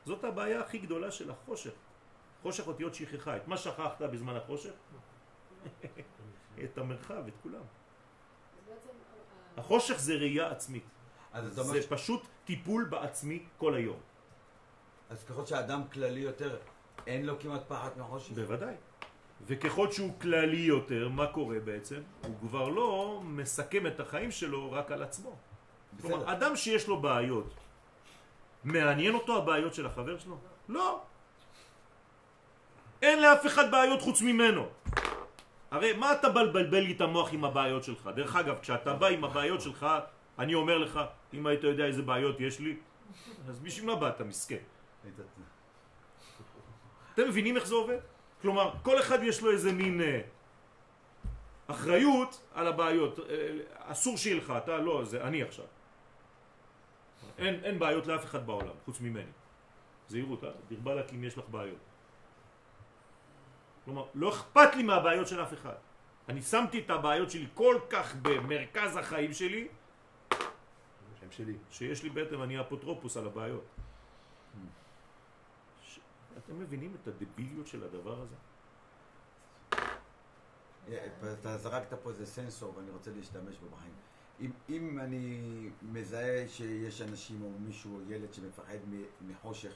A: זאת הבעיה הכי גדולה של החושך. חושך אותיות שכחה. את מה שכחת בזמן החושך? [laughs] את המרחב, את כולם.
G: אז בעצם ה- ה-
A: החושך זה ראייה עצמית.
B: אתה אומר
A: זה פשוט טיפול בעצמי כל היום.
B: אז ככל שהאדם כללי יותר, אין לו כמעט פחד מהחושך.
A: בוודאי. וככל שהוא כללי יותר, מה קורה בעצם? הוא כבר לא מסכם את החיים שלו רק על עצמו. כלומר,
B: בסדר.
A: אדם שיש לו בעיות, מעניין אותו הבעיות של החבר שלו? לא. אין לאף אחד בעיות חוץ ממנו. הרי מה אתה בלבלבל לי את המוח עם הבעיות שלך? דרך אגב, כשאתה בא עם הבעיות שלך, אני אומר לך, אם היית יודע איזה בעיות יש לי, אז בשביל מה באת, מסכן? אתם מבינים איך זה עובד? כלומר, כל אחד יש לו איזה מין אה, אחריות על הבעיות. אה, אסור שיהיה לך, אתה לא, זה אני עכשיו. אין, אין בעיות לאף אחד בעולם, חוץ ממני. זהירות, אה? דיר באלק אם יש לך בעיות. כלומר, לא אכפת לי מהבעיות של אף אחד. אני שמתי את הבעיות שלי כל כך במרכז החיים שלי,
H: שם שלי.
A: שיש לי בעצם, אני אפוטרופוס על הבעיות. ש... אתם מבינים את הדביליות של הדבר הזה?
B: אה, אתה זרקת פה איזה סנסור ואני רוצה להשתמש בו בחיים. אם, אם אני מזהה שיש אנשים או מישהו או ילד שמפחד מחושך,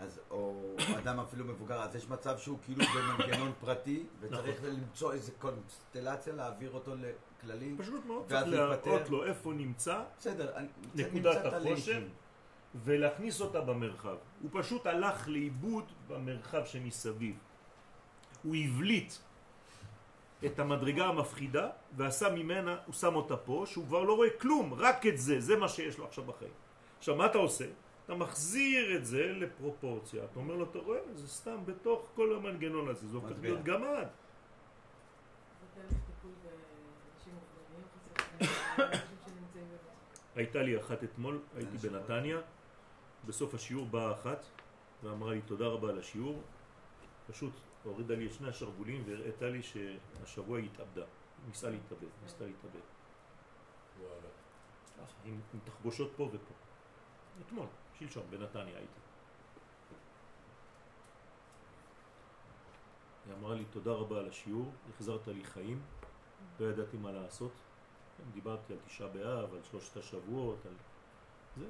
B: אז, או אדם אפילו מבוגר, אז יש מצב שהוא כאילו במנגנון פרטי וצריך
A: נכון.
B: למצוא איזה קונסטלציה להעביר אותו לכללים.
A: פשוט מאוד צריך. להראות לו איפה נמצא
B: בסדר,
A: נקודת
B: הלינקים.
A: ולהכניס אותה במרחב. הוא פשוט הלך לאיבוד במרחב שמסביב. הוא הבליט את המדרגה המפחידה ועשה ממנה, הוא שם אותה פה, שהוא כבר לא רואה כלום, רק את זה, זה מה שיש לו עכשיו בחיים. עכשיו, מה אתה עושה? אתה מחזיר את זה לפרופורציה. אתה אומר לו, אתה רואה? זה סתם בתוך כל המנגנון הזה, זה הופך. להיות גמד. הייתה לי אחת אתמול, הייתי
B: אנשים
A: בנתניה, בסוף השיעור באה אחת ואמרה לי תודה רבה על השיעור, פשוט הורידה לי את שני השרוולים והראתה לי שהשבוע היא התאבדה, ניסה להתאבד, ניסתה להתאבד, עם תחבושות פה ופה. אתמול, שלשום, בנתניה הייתי. היא אמרה לי תודה רבה על השיעור, החזרת לי חיים, לא ידעתי מה לעשות. דיברתי על תשעה באב, על שלושת השבועות, על זה.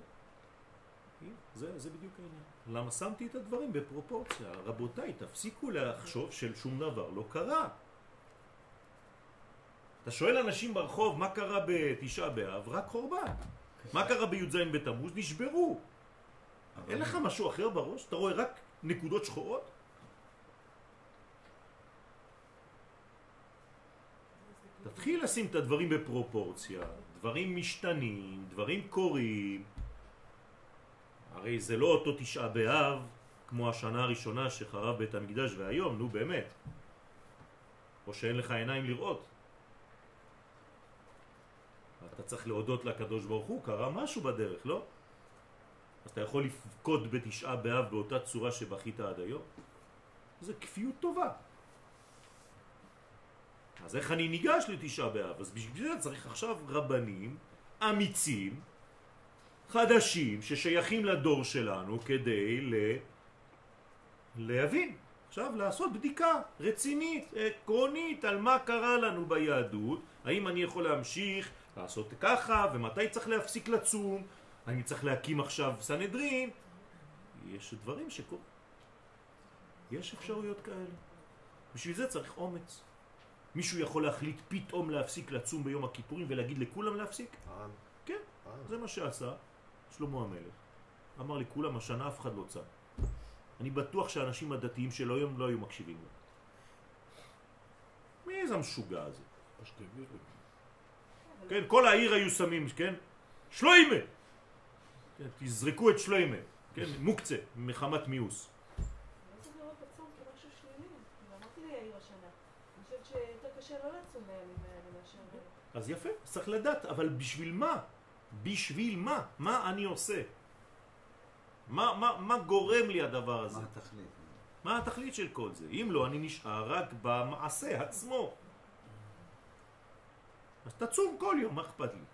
A: זה, זה בדיוק העניין. למה שמתי את הדברים בפרופורציה? רבותיי, תפסיקו לחשוב של שום דבר לא קרה. אתה שואל אנשים ברחוב מה קרה בתשעה באב, רק חורבן. מה קרה בי"ז בתמוז? נשברו. אין לך משהו אחר בראש? אתה רואה רק נקודות שחורות? תתחיל לשים את הדברים בפרופורציה, דברים משתנים, דברים קורים. הרי זה לא אותו תשעה באב כמו השנה הראשונה שחרב בית המקדש והיום, נו באמת. או שאין לך עיניים לראות. אתה צריך להודות לקדוש ברוך הוא, קרה משהו בדרך, לא? אז אתה יכול לבכות בתשעה באב באותה צורה שבכית עד היום? זה כפיות טובה. אז איך אני ניגש לתשעה באב? אז בשביל זה צריך עכשיו רבנים אמיצים, חדשים, ששייכים לדור שלנו כדי ל... להבין. עכשיו לעשות בדיקה רצינית, עקרונית, על מה קרה לנו ביהדות, האם אני יכול להמשיך לעשות ככה, ומתי צריך להפסיק לצום, אני צריך להקים עכשיו סנהדרין, יש דברים שקורים. יש אפשרויות כאלה. בשביל זה צריך אומץ. מישהו יכול להחליט פתאום להפסיק לצום ביום הכיפורים ולהגיד לכולם להפסיק?
H: העם.
A: כן,
H: העם.
A: זה מה שעשה שלמה המלך. אמר לכולם, השנה אף אחד לא צם. אני בטוח שהאנשים הדתיים של היום לא היו מקשיבים לו. מי זה המשוגע הזה? כן, כל העיר היו שמים, כן? שלוימה! כן, תזרקו את שלוימה, כן? מוקצה, מחמת מיאוס.
C: לא לא.
A: אז יפה, צריך לדעת, אבל בשביל מה? בשביל מה? מה אני עושה? מה, מה, מה גורם לי הדבר הזה?
B: מה התכלית?
A: מה התכלית של כל זה? אם לא, אני נשאר רק במעשה עצמו. אז תצום כל יום, מה אכפת לי?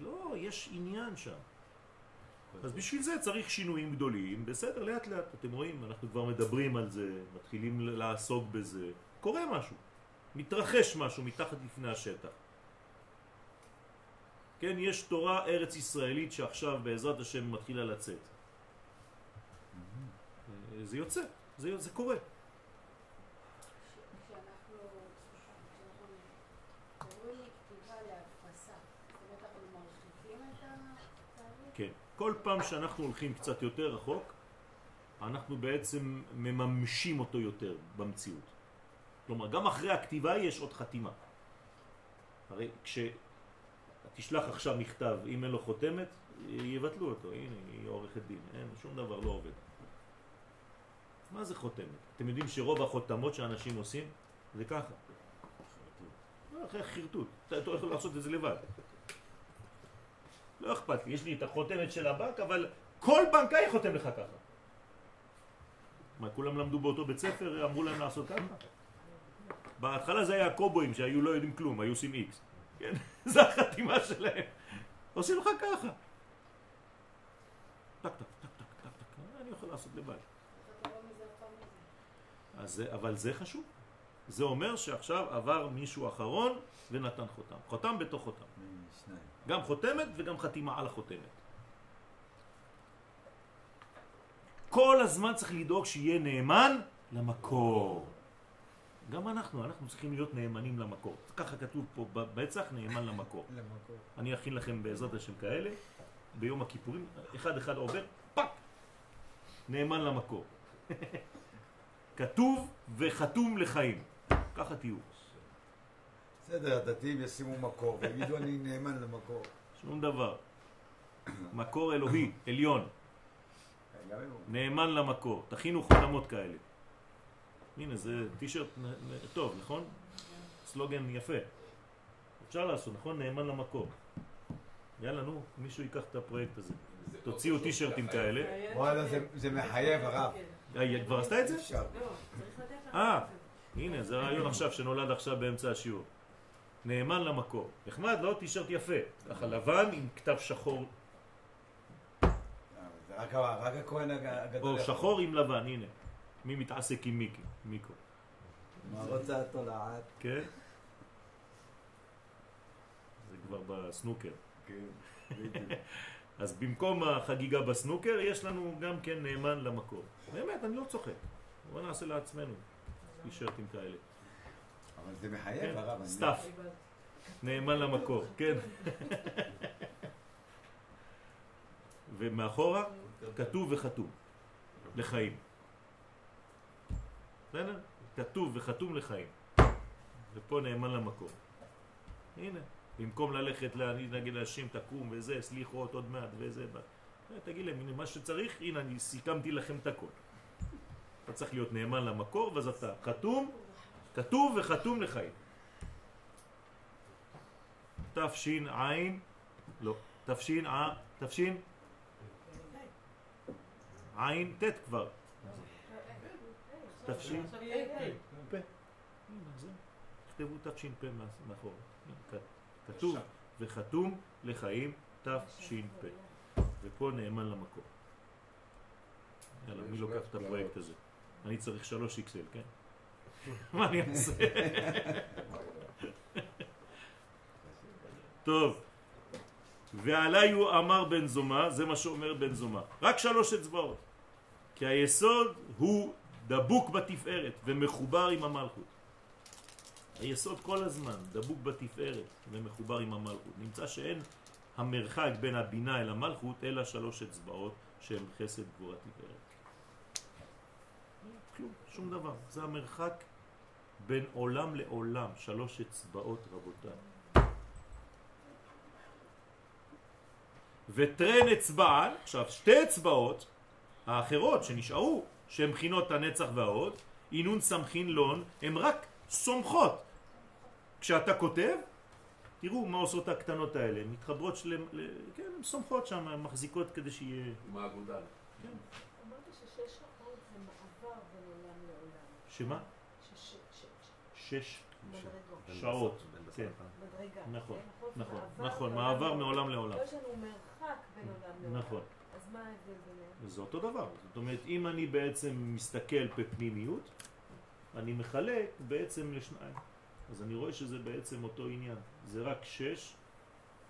A: לא, יש עניין שם. אז בשביל זה צריך שינויים גדולים, בסדר, לאט לאט, אתם רואים, אנחנו כבר מדברים על זה, מתחילים לעסוק בזה, קורה משהו, מתרחש משהו מתחת לפני השטח. כן, יש תורה ארץ ישראלית שעכשיו בעזרת השם מתחילה לצאת. זה יוצא, זה, זה קורה.
G: כשאנחנו כשאנחנו קוראים לכתיבה להדפסה, זאת אומרת אנחנו מרחיקים את התהליך?
A: כן. כל פעם שאנחנו הולכים קצת יותר רחוק, אנחנו בעצם מממשים אותו יותר במציאות. כלומר, גם אחרי הכתיבה יש עוד חתימה. הרי כשתשלח עכשיו מכתב, אם אין לו חותמת, יבטלו אותו. הנה, היא עורכת דין, אין, שום דבר לא עובד. מה זה חותמת? אתם יודעים שרוב החותמות שאנשים עושים זה ככה. לא, אחרי חרטוט. אתה אתה יכול לעשות את זה לבד. לא אכפת לי, יש לי את החותמת של הבנק, אבל כל בנקאי חותם לך ככה. מה, כולם למדו באותו בית ספר, אמרו להם לעשות ככה? בהתחלה זה היה הקובואים שהיו לא יודעים כלום, היו עושים איקס. כן? [laughs] זה החתימה שלהם. עושים לך ככה. טק, טק, טק, טק, טק, טק. אני יכול לעשות לבד.
G: לא.
A: אז זה, אבל זה חשוב. זה אומר שעכשיו עבר מישהו אחרון ונתן חותם. חותם בתוך חותם. גם חותמת וגם חתימה על החותמת. כל הזמן צריך לדאוג שיהיה נאמן למקור. גם אנחנו, אנחנו צריכים להיות נאמנים למקור. ככה כתוב פה בבצח, נאמן למקור. [laughs]
B: למקור.
A: אני אכין לכם בעזרת השם כאלה, ביום הכיפורים, אחד אחד עובר, טאק! נאמן למקור. [laughs] כתוב וחתום לחיים. ככה תהיו.
B: בסדר, הדתיים ישימו מקור ויגידו אני נאמן למקור.
A: שום דבר. מקור אלוהי, עליון. נאמן למקור. תכינו חותמות כאלה. הנה, זה טישרט טוב, נכון? סלוגן יפה. אפשר לעשות, נכון? נאמן למקור. יאללה, נו, מישהו ייקח את הפרויקט הזה.
D: זה
A: תוציאו טישרטים. כאלה.
B: וואלה, זה- מחייב הרב.
A: אה, היא כבר עשתה את זה?
B: אפשר.
C: לא, צריך לתת לך
A: אה. הנה, זה רעיון [clears throat] עכשיו שנולד עכשיו באמצע השיעור. נאמן למקור. נחמד, לא? טישרט יפה. ככה לבן עם כתב שחור,
B: אה, רק הכהן הג- הגדול.
A: או. שחור עם לבן, הנה. מי מתעסק עם מיקי? מיקו.
B: מה רוצה התולעת?
A: כן? זה כבר בסנוקר.
B: כן. [laughs]
A: אז במקום החגיגה בסנוקר, יש לנו גם כן נאמן למקור. באמת, אני לא צוחק. בוא נעשה לעצמנו טישרטים כאלה.
B: אבל זה מחייב
A: כן,
B: הרב.
A: staff. נאמן למקור, כן. ומאחורה כתוב וחתום לחיים. בסדר? כתוב וחתום לחיים. ופה נאמן למקור. הנה, במקום ללכת להגיד להשם תקום וזה, סליחות עוד מעט וזה, תגיד להם, הנה מה שצריך, הנה אני סיכמתי לכם את הכל. אתה צריך להיות נאמן למקור, ואז אתה חתום, כתוב וחתום לחיים. תש"ע, לא, תש"ע, תש"ע, עין ט' כבר, תש"ע, פה. הנה, זה. תכתבו תש"פ מאחור. כ- כתוב וחתום לחיים תש"פ. ופה נאמן למקור. יאללה, מי לוקח את הפרויקט הזה? אני צריך שלוש איקסל, כן? מה אני אעשה? טוב. ועליי הוא אמר בן זומה, זה מה שאומר בן זומה. רק שלוש אצבעות. כי היסוד הוא דבוק בתפארת ומחובר עם המלכות. היסוד כל הזמן דבוק בתפארת ומחובר עם המלכות. נמצא שאין המרחק בין הבינה אל המלכות אלא שלוש אצבעות שהם חסד גבורה תפארת. כלום, שום דבר. זה המרחק בין עולם לעולם, שלוש אצבעות רבותיי. וטרן אצבען, עכשיו שתי אצבעות האחרות שנשארו, שהן בחינות הנצח וההוד, אינון סמכין לון, הן רק סומכות. כשאתה כותב, תראו מה עושות הקטנות האלה, מתחברות של... כן, הן סומכות שם, מחזיקות כדי שיהיה...
D: עם האגודל.
C: אמרת ששש שעות זה מעבר בין עולם לעולם.
A: שמה?
C: שש-.
A: שעות. כן,
C: מדרגה.
A: נכון,
C: כן,
A: נכון,
C: מעבר
A: נכון,
C: מעולם
A: מעבר
C: לעולם.
A: מעולם לעולם.
C: לא יש לנו מרחק בין עולם לעולם.
A: נכון.
C: אז מה ההבדל ביניהם?
A: זה אותו דבר. זאת אומרת, אם אני בעצם מסתכל בפנימיות, אני מחלק בעצם לשניים. אז אני רואה שזה בעצם אותו עניין. זה רק שש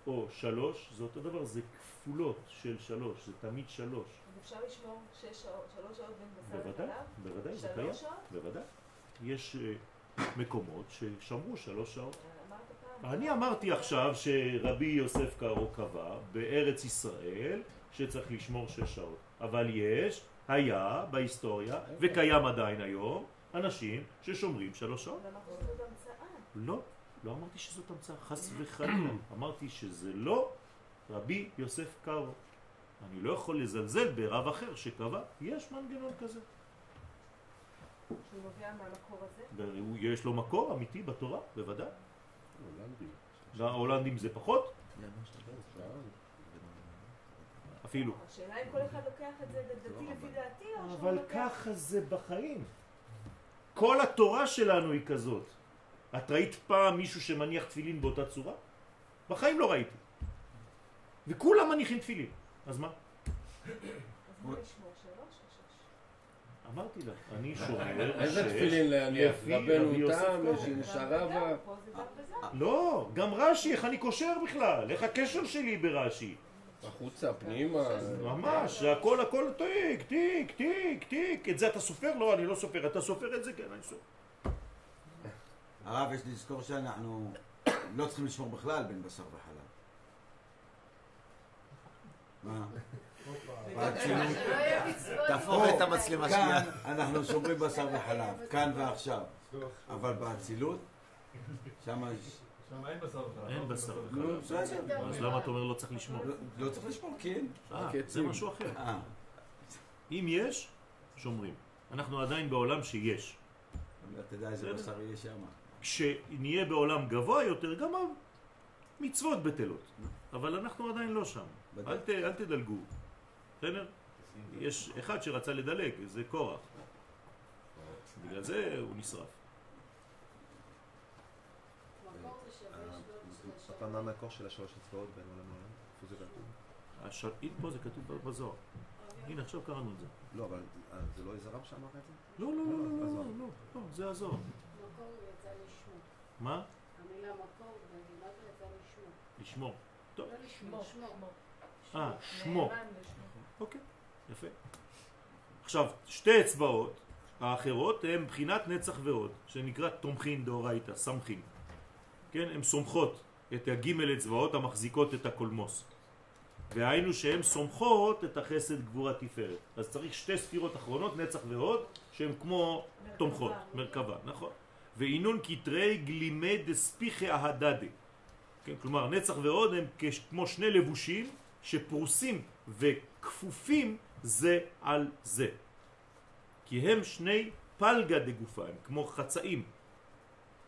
A: או שלוש, זה אותו דבר, זה כפולות של שלוש, זה תמיד שלוש.
C: אפשר לשמור שש שעות, שלוש שעות בין בשר
A: בוודאי,
C: לחלב?
A: בוודאי, זה קיים.
C: שלוש שעות?
A: בוודאי. יש אה, מקומות ששמרו שלוש שעות.
C: אמרת פעם.
A: אני אמרתי עכשיו שרבי יוסף קארו קבע בארץ ישראל שצריך לשמור שש שעות. אבל יש, היה בהיסטוריה, וקיים עדיין היום, אנשים ששומרים שלוש שעות.
C: אבל אמרת שזאת המצאה.
A: לא, לא אמרתי שזאת המצאה, חס וחלילה. אמרתי שזה לא רבי יוסף קארו. אני לא יכול לזלזל ברב אחר שקבע, יש מנגנון כזה.
C: שהוא נובע מהמקור הזה.
A: ויש לו מקור אמיתי בתורה, בוודאי.
H: הולנדי.
A: ההולנדים זה פחות, אפילו.
C: השאלה אם כל אחד לוקח את זה דתי לפי דעתי, או שהוא
A: אבל. ככה זה בחיים. כל התורה שלנו היא כזאת. את ראית פעם מישהו שמניח תפילין באותה צורה? בחיים לא ראיתי. וכולם מניחים תפילין. אז מה? אמרתי לך, אני שומר
E: איזה
A: שש
E: תפילין להניח? רבנו תם, שרבה.
A: לא, גם רש"י, איך אני קושר בכלל? איך הקשר שלי ברש"י?
E: החוצה, פנימה.
A: ממש, הכל הכל תיק, תיק, תיק, תיק. את זה אתה סופר? לא, אני לא סופר. אתה סופר את זה? כן, אני סופר.
B: הרב, יש לזכור שאנחנו לא צריכים לשמור בכלל בין בשר וחלב. מה? באצילות.
G: שלא יהיה מצוות.
B: תהפוך את המצלמה שנייה. אנחנו שומרים בשר וחלב, כאן ועכשיו. אבל באצילות, שם יש...
I: שם אין בשר בכלל.
A: אין בשר בכלל.
B: בסדר.
A: אז למה אתה אומר לא צריך לשמור?
B: לא- לא צריך לשמור, כן.
A: זה. משהו אחר.
B: אה,
A: אם יש, שומרים. אנחנו עדיין בעולם שיש.
B: אתה יודע איזה בשר יהיה שם.
A: כשנהיה בעולם גבוה יותר, גם המצוות בטלות. אבל אנחנו עדיין לא שם. אל, ת, אל תדלגו. בסדר? יש אחד שרצה לדלג, זה קורח. בגלל זה הוא נשרף.
H: אתה מה המקור של השלוש אצבעות בין עולם לעולם? איפה זה כתוב?
A: הש... הנה, פה זה כתוב בזוהר. הנה, עכשיו קראנו את זה.
H: לא, אבל אה, זה לא איזה רב שאמר את זה?
A: לא, לא, לא, לא, לא. לא, לא, זה הזוהר.
G: מקור יצא לשמו.
A: מה?
G: המילה מקור במילה זה יצא לשמו.
A: לשמור. טוב.
G: לא לשמו,
C: שמו,
G: שמו.
C: שמו.
A: אה, שמו. אוקיי, יפה. עכשיו, שתי אצבעות האחרות הן בחינת נצח ועוד, שנקרא תומכין דאורייתא, סמכין. כן, הן סומכות את הגימל אצבעות המחזיקות את הקולמוס. והיינו שהן סומכות את החסד גבורה תפארת. אז צריך שתי ספירות אחרונות, נצח ועוד, שהן כמו
C: מרכבה.
A: תומכות, מרכבה, נכון. ואינון קטרי גלימי דספיחי אהדדי. כן, כלומר נצח ועוד הם כמו שני לבושים שפרוסים וכפופים זה על זה. כי הם שני פלגה דגופה, הם כמו חצאים.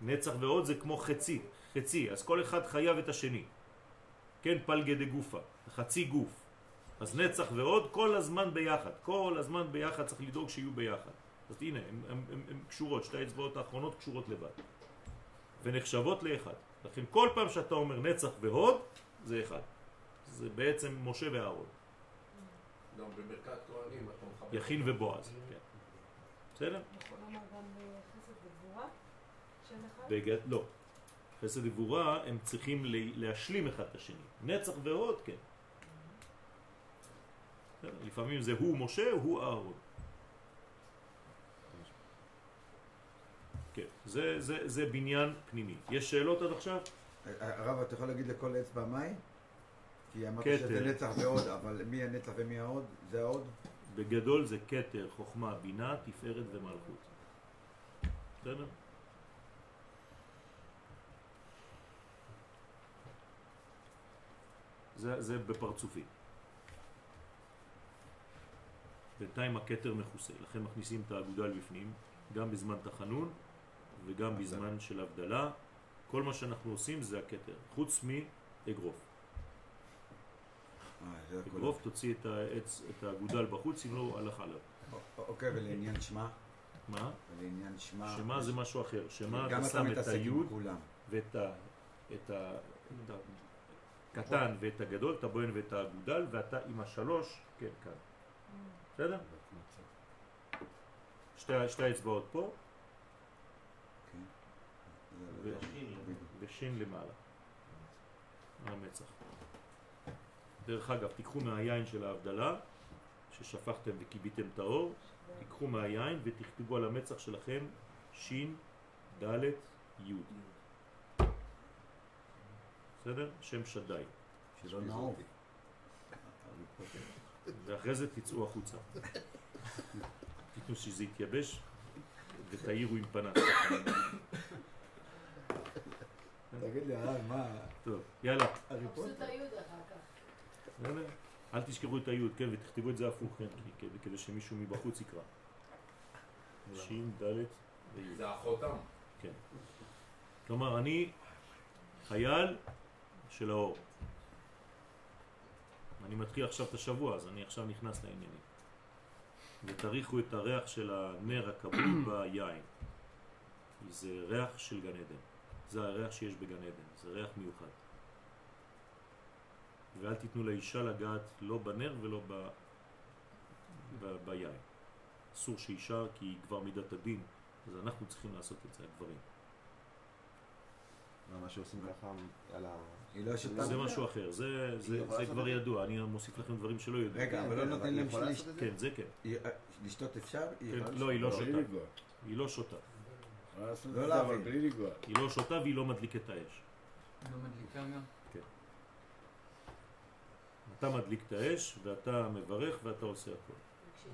A: נצח ועוד זה כמו חצי, חצי, אז כל אחד חייב את השני. כן, פלגה דגופה, חצי גוף. אז נצח ועוד כל הזמן ביחד, כל הזמן ביחד צריך לדאוג שיהיו ביחד. אז הנה, הם קשורות, שתי האצבעות האחרונות קשורות לבד. ונחשבות לאחד. לכן כל פעם שאתה אומר נצח והוד, זה אחד. זה בעצם משה ואהרון,
D: גם בברכת כהנים אתה מחבר.
A: יכין ובועז. כן. בסדר?
C: לומר גם וגבורה של אחד?
A: בגד... לא. חסד וגבורה הם צריכים ל- להשלים אחד את השני. נצח והוד, כן. לפעמים זה הוא משה, הוא אהרון. כן, זה, זה, זה בניין פנימי. יש שאלות עד עכשיו?
B: הרב, אתה יכול להגיד לכל אצבע מהי? כי אמרת
A: כתר.
B: שזה נצח ועוד, אבל מי הנצח ומי העוד? זה העוד?
A: בגדול זה כתר, חוכמה, בינה, תפארת ומלכות. בסדר? זה, זה בפרצופי. בינתיים הכתר מכוסה, לכן מכניסים את האגודל בפנים, גם בזמן תחנון וגם בזמן של הבדלה. כל מה שאנחנו עושים זה הכתר, חוץ מאגרוף. אגרוף תוציא את העץ, את האגודל בחוץ, אם לא הלך עליו.
B: אוקיי, ולעניין שמע?
A: מה?
B: ולעניין שמע?
A: שמה זה משהו אחר. שמה אתה שם את היוד. ואת ה... את הקטן ואת הגדול, את הבוהן ואת האגודל, ואתה עם השלוש, כן, כאן. בסדר? שתי, שתי האצבעות פה,
B: זה-
A: ושין למעלה. על המצח. דרך אגב, תיקחו מהיין של ההבדלה, ששפכתם וכיביתם את האור, תיקחו מהיין ותכתבו על המצח שלכם שין, ד', י'. בסדר? שם שדי.
B: שלא נעוף.
A: ואחרי זה תצאו החוצה. תיתנו שזה יתייבש ותאירו עם פנס.
B: תגיד לי, מה?
A: טוב, יאללה.
B: הארי
A: בסדר? אל תשכחו את היוד, כן, ותכתבו את זה הפוך, כן, כי- כדי- שמישהו מבחוץ יקרא. שין, ד' וי'.
D: זה החותם.
A: כן. כלומר, אני חייל של האור. אני מתחיל עכשיו את השבוע, אז אני עכשיו נכנס לעניינים. ותריחו את הריח של הנר הכבוד [clears throat] ביין. זה ריח של גן עדן. זה הריח שיש בגן עדן, זה ריח מיוחד. ואל תיתנו לאישה לגעת לא בנר ולא ב... ב... ביין. אסור שאישה, כי היא כבר מידת הדין, אז אנחנו צריכים לעשות את זה, הגברים.
H: מה, מה שעושים ככה על ה...
B: היא לא שותה?
A: זה משהו אחר, זה, כבר? ידוע, אני מוסיף לכם דברים שלא יודעים.
B: רגע, אבל לא
H: כן,
B: נותן להם שליש.
A: כן, זה כן.
B: אה, לשתות אפשר?
A: כן, לא, היא לא שותה. היא לא שותה.
B: לא להבין.
A: היא לא שותה והיא לא מדליק את האש.
F: לא מדליקה גם?
A: אתה מדליק את האש, ואתה מברך, ואתה עושה הכל.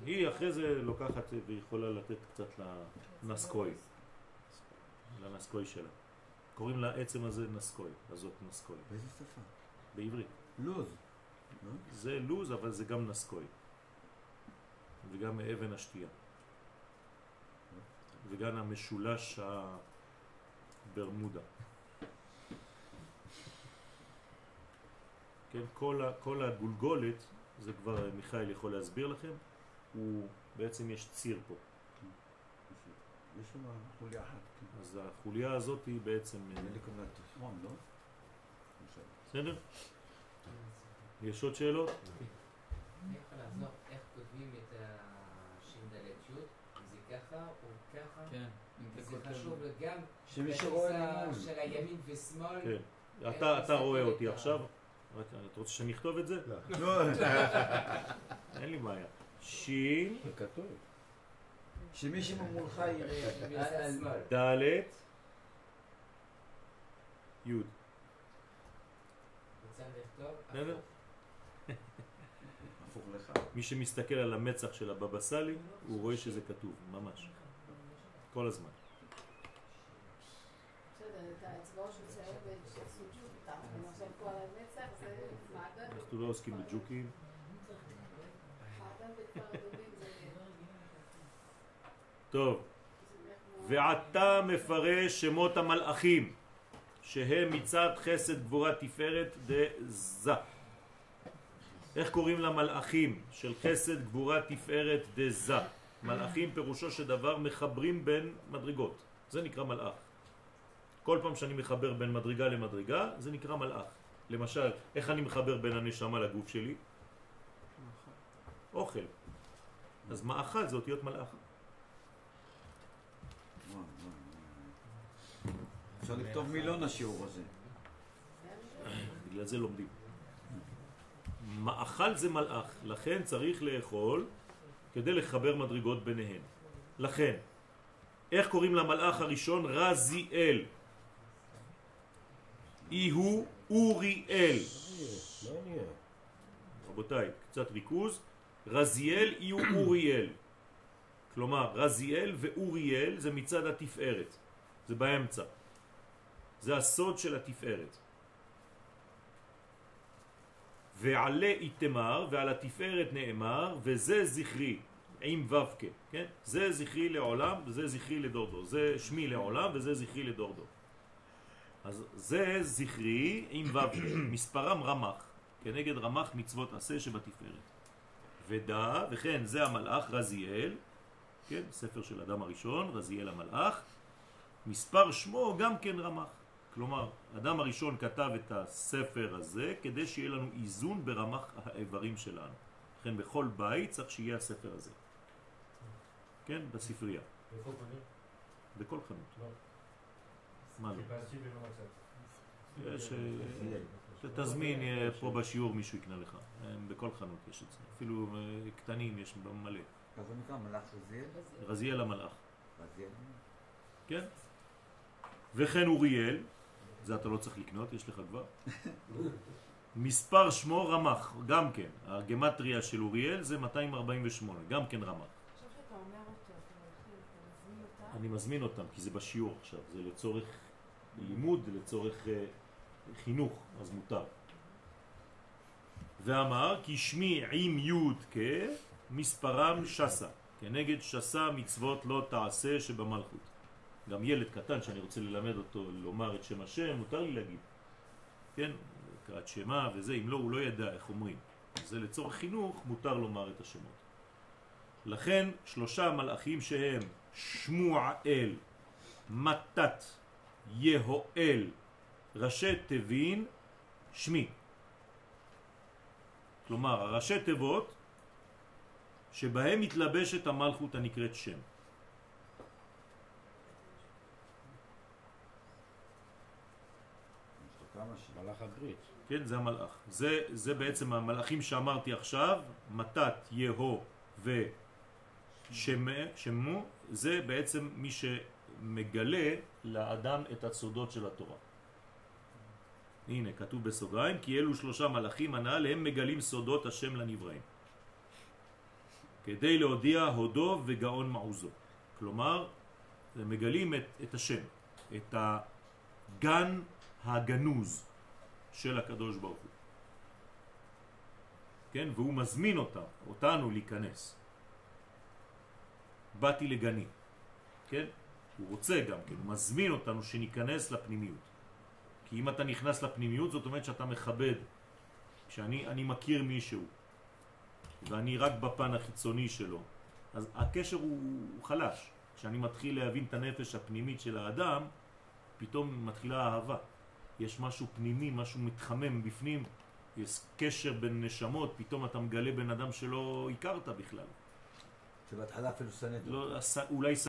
A: היא אחרי זה לוקחת ויכולה לתת קצת לנסקוי, לנסקוי שלה. קוראים לעצם הזה נסקוי, הזאת נסקוי,
B: באיזה שפה?
A: בעברית.
B: לוז.
A: זה לוז, אבל זה גם נסקוי. וגם אבן השתייה. וגם המשולש הברמודה. כן, כל, ה, כל הגולגולת, זה כבר מיכאל יכול להסביר לכם, הוא, בעצם יש ציר פה.
B: יש שם חוליה אחת. כן.
A: אז החוליה הזאת היא בעצם, אה,
B: לא?
A: בסדר? יש עוד שאלות?
F: אני יכול לעזור איך כותבים את הש"דלת י', אם זה ככה או ככה.
J: כן.
F: זה חשוב גם
B: שמישהו רואה
F: בתפיסה
B: ממול.
F: של הימין ושמאל.
A: כן. אתה, אתה רואה אותי עכשיו? אתה רוצה שאני אכתוב את זה?
B: לא. [laughs]
A: אין לי בעיה. שין,
I: זה כתוב.
B: שמישהו מולך יראה. [laughs]
F: ימין ושמאל.
A: ד', י'. מי שמסתכל על המצח של הבבא סאלי, הוא רואה שזה כתוב, ממש. כל הזמן.
G: בסדר, את האצבעות של צהבת, של סוג'ות, פה על הנצח, זה מעגל.
A: אנחנו לא עוסקים בג'וקים. טוב, ועתה מפרש שמות המלאכים, שהם מצד חסד גבורה תפארת דזה. איך קוראים למלאכים של חסד גבורה תפארת דזה? מלאכים פירושו של דבר מחברים בין מדרגות, זה נקרא מלאך. כל פעם שאני מחבר בין מדרגה למדרגה, זה נקרא מלאך. למשל, איך אני מחבר בין הנשמה לגוף שלי? אוכל. אז מאכל זה אותיות מלאך.
B: אפשר לכתוב מילון השיעור הזה.
A: בגלל זה לומדים. מאכל זה מלאך, לכן צריך לאכול כדי לחבר מדרגות ביניהן. לכן, איך קוראים למלאך הראשון? רזיאל. אי הוא אוריאל. רבותיי, קצת ריכוז. רזיאל הוא אוריאל. כלומר, רזיאל ואוריאל זה מצד התפארת. זה באמצע. זה הסוד של התפארת. ועלה איתמר ועל התפארת נאמר וזה זכרי עם ו"ק, כן? זה זכרי לעולם וזה זכרי לדורדור. זה שמי לעולם וזה זכרי לדורדור. אז זה זכרי עם ו"ק, [coughs] מספרם רמ"ח, כנגד רמ"ח מצוות עשה שבתפארת. ודע, וכן זה המלאך רזיאל, כן? ספר של אדם הראשון, רזיאל המלאך, מספר שמו גם כן רמ"ח. כלומר, אדם הראשון כתב את הספר הזה כדי שיהיה לנו איזון ברמ"ח האיברים שלנו. לכן בכל בית צריך שיהיה הספר הזה. כן? בספרייה.
I: איפה קונים?
A: בכל חנות. מה לא? יש... אה, תזמין אה, פה בשיעור מישהו יקנה לך. אה, בכל חנות יש את זה. אפילו אה, קטנים יש מלא.
B: ככה זה נקרא מלאך רזיאל?
A: רזיאל המלאך.
B: רזיאל?
A: כן? וכן אוריאל, זה אתה לא צריך לקנות, יש לך כבר. מספר שמו רמ"ח, גם כן. הגמטריה של אוריאל זה 248, גם כן רמ"ח.
C: עכשיו שאתה אומר אותו, אתה מתחיל, אתה מזמין אותה.
A: אני מזמין אותם, כי זה בשיעור עכשיו, זה לצורך לימוד, לצורך אה, חינוך, אז מותר. ואמר כי שמי עם יוד כמספרם שסה, כנגד שסה מצוות לא תעשה שבמלכות. גם ילד קטן שאני רוצה ללמד אותו לומר את שם השם, מותר לי להגיד. כן, קראת שמה וזה, אם לא, הוא לא ידע איך אומרים. זה לצורך חינוך, מותר לומר את השמות. לכן שלושה מלאכים שהם שמואל, מתת, יהואל, ראשי תבין, שמי. כלומר, הראשי תיבות שבהם מתלבשת המלכות הנקראת שם. כן, זה המלאך. זה, זה בעצם המלאכים שאמרתי עכשיו, מתת, יהו ושמו, זה בעצם מי שמגלה לאדם את הסודות של התורה. הנה, כתוב בסוגריים, כי אלו שלושה מלאכים הנ"ל הם מגלים סודות השם לנבראים. כדי להודיע הודו וגאון מעוזו. כלומר, הם מגלים את, את השם, את הגן הגנוז של הקדוש ברוך הוא. כן? והוא מזמין אותם, אותנו להיכנס. באתי לגני. כן? הוא רוצה גם כן, הוא מזמין אותנו שניכנס לפנימיות. כי אם אתה נכנס לפנימיות זאת אומרת שאתה מכבד. כשאני אני מכיר מישהו ואני רק בפן החיצוני שלו, אז הקשר הוא, הוא חלש. כשאני מתחיל להבין את הנפש הפנימית של האדם, פתאום מתחילה אהבה. יש משהו פנימי, משהו מתחמם בפנים, יש קשר בין נשמות, פתאום אתה מגלה בן אדם שלא הכרת בכלל.
B: שבהתחלה אפילו שנאת.
A: לא, אולי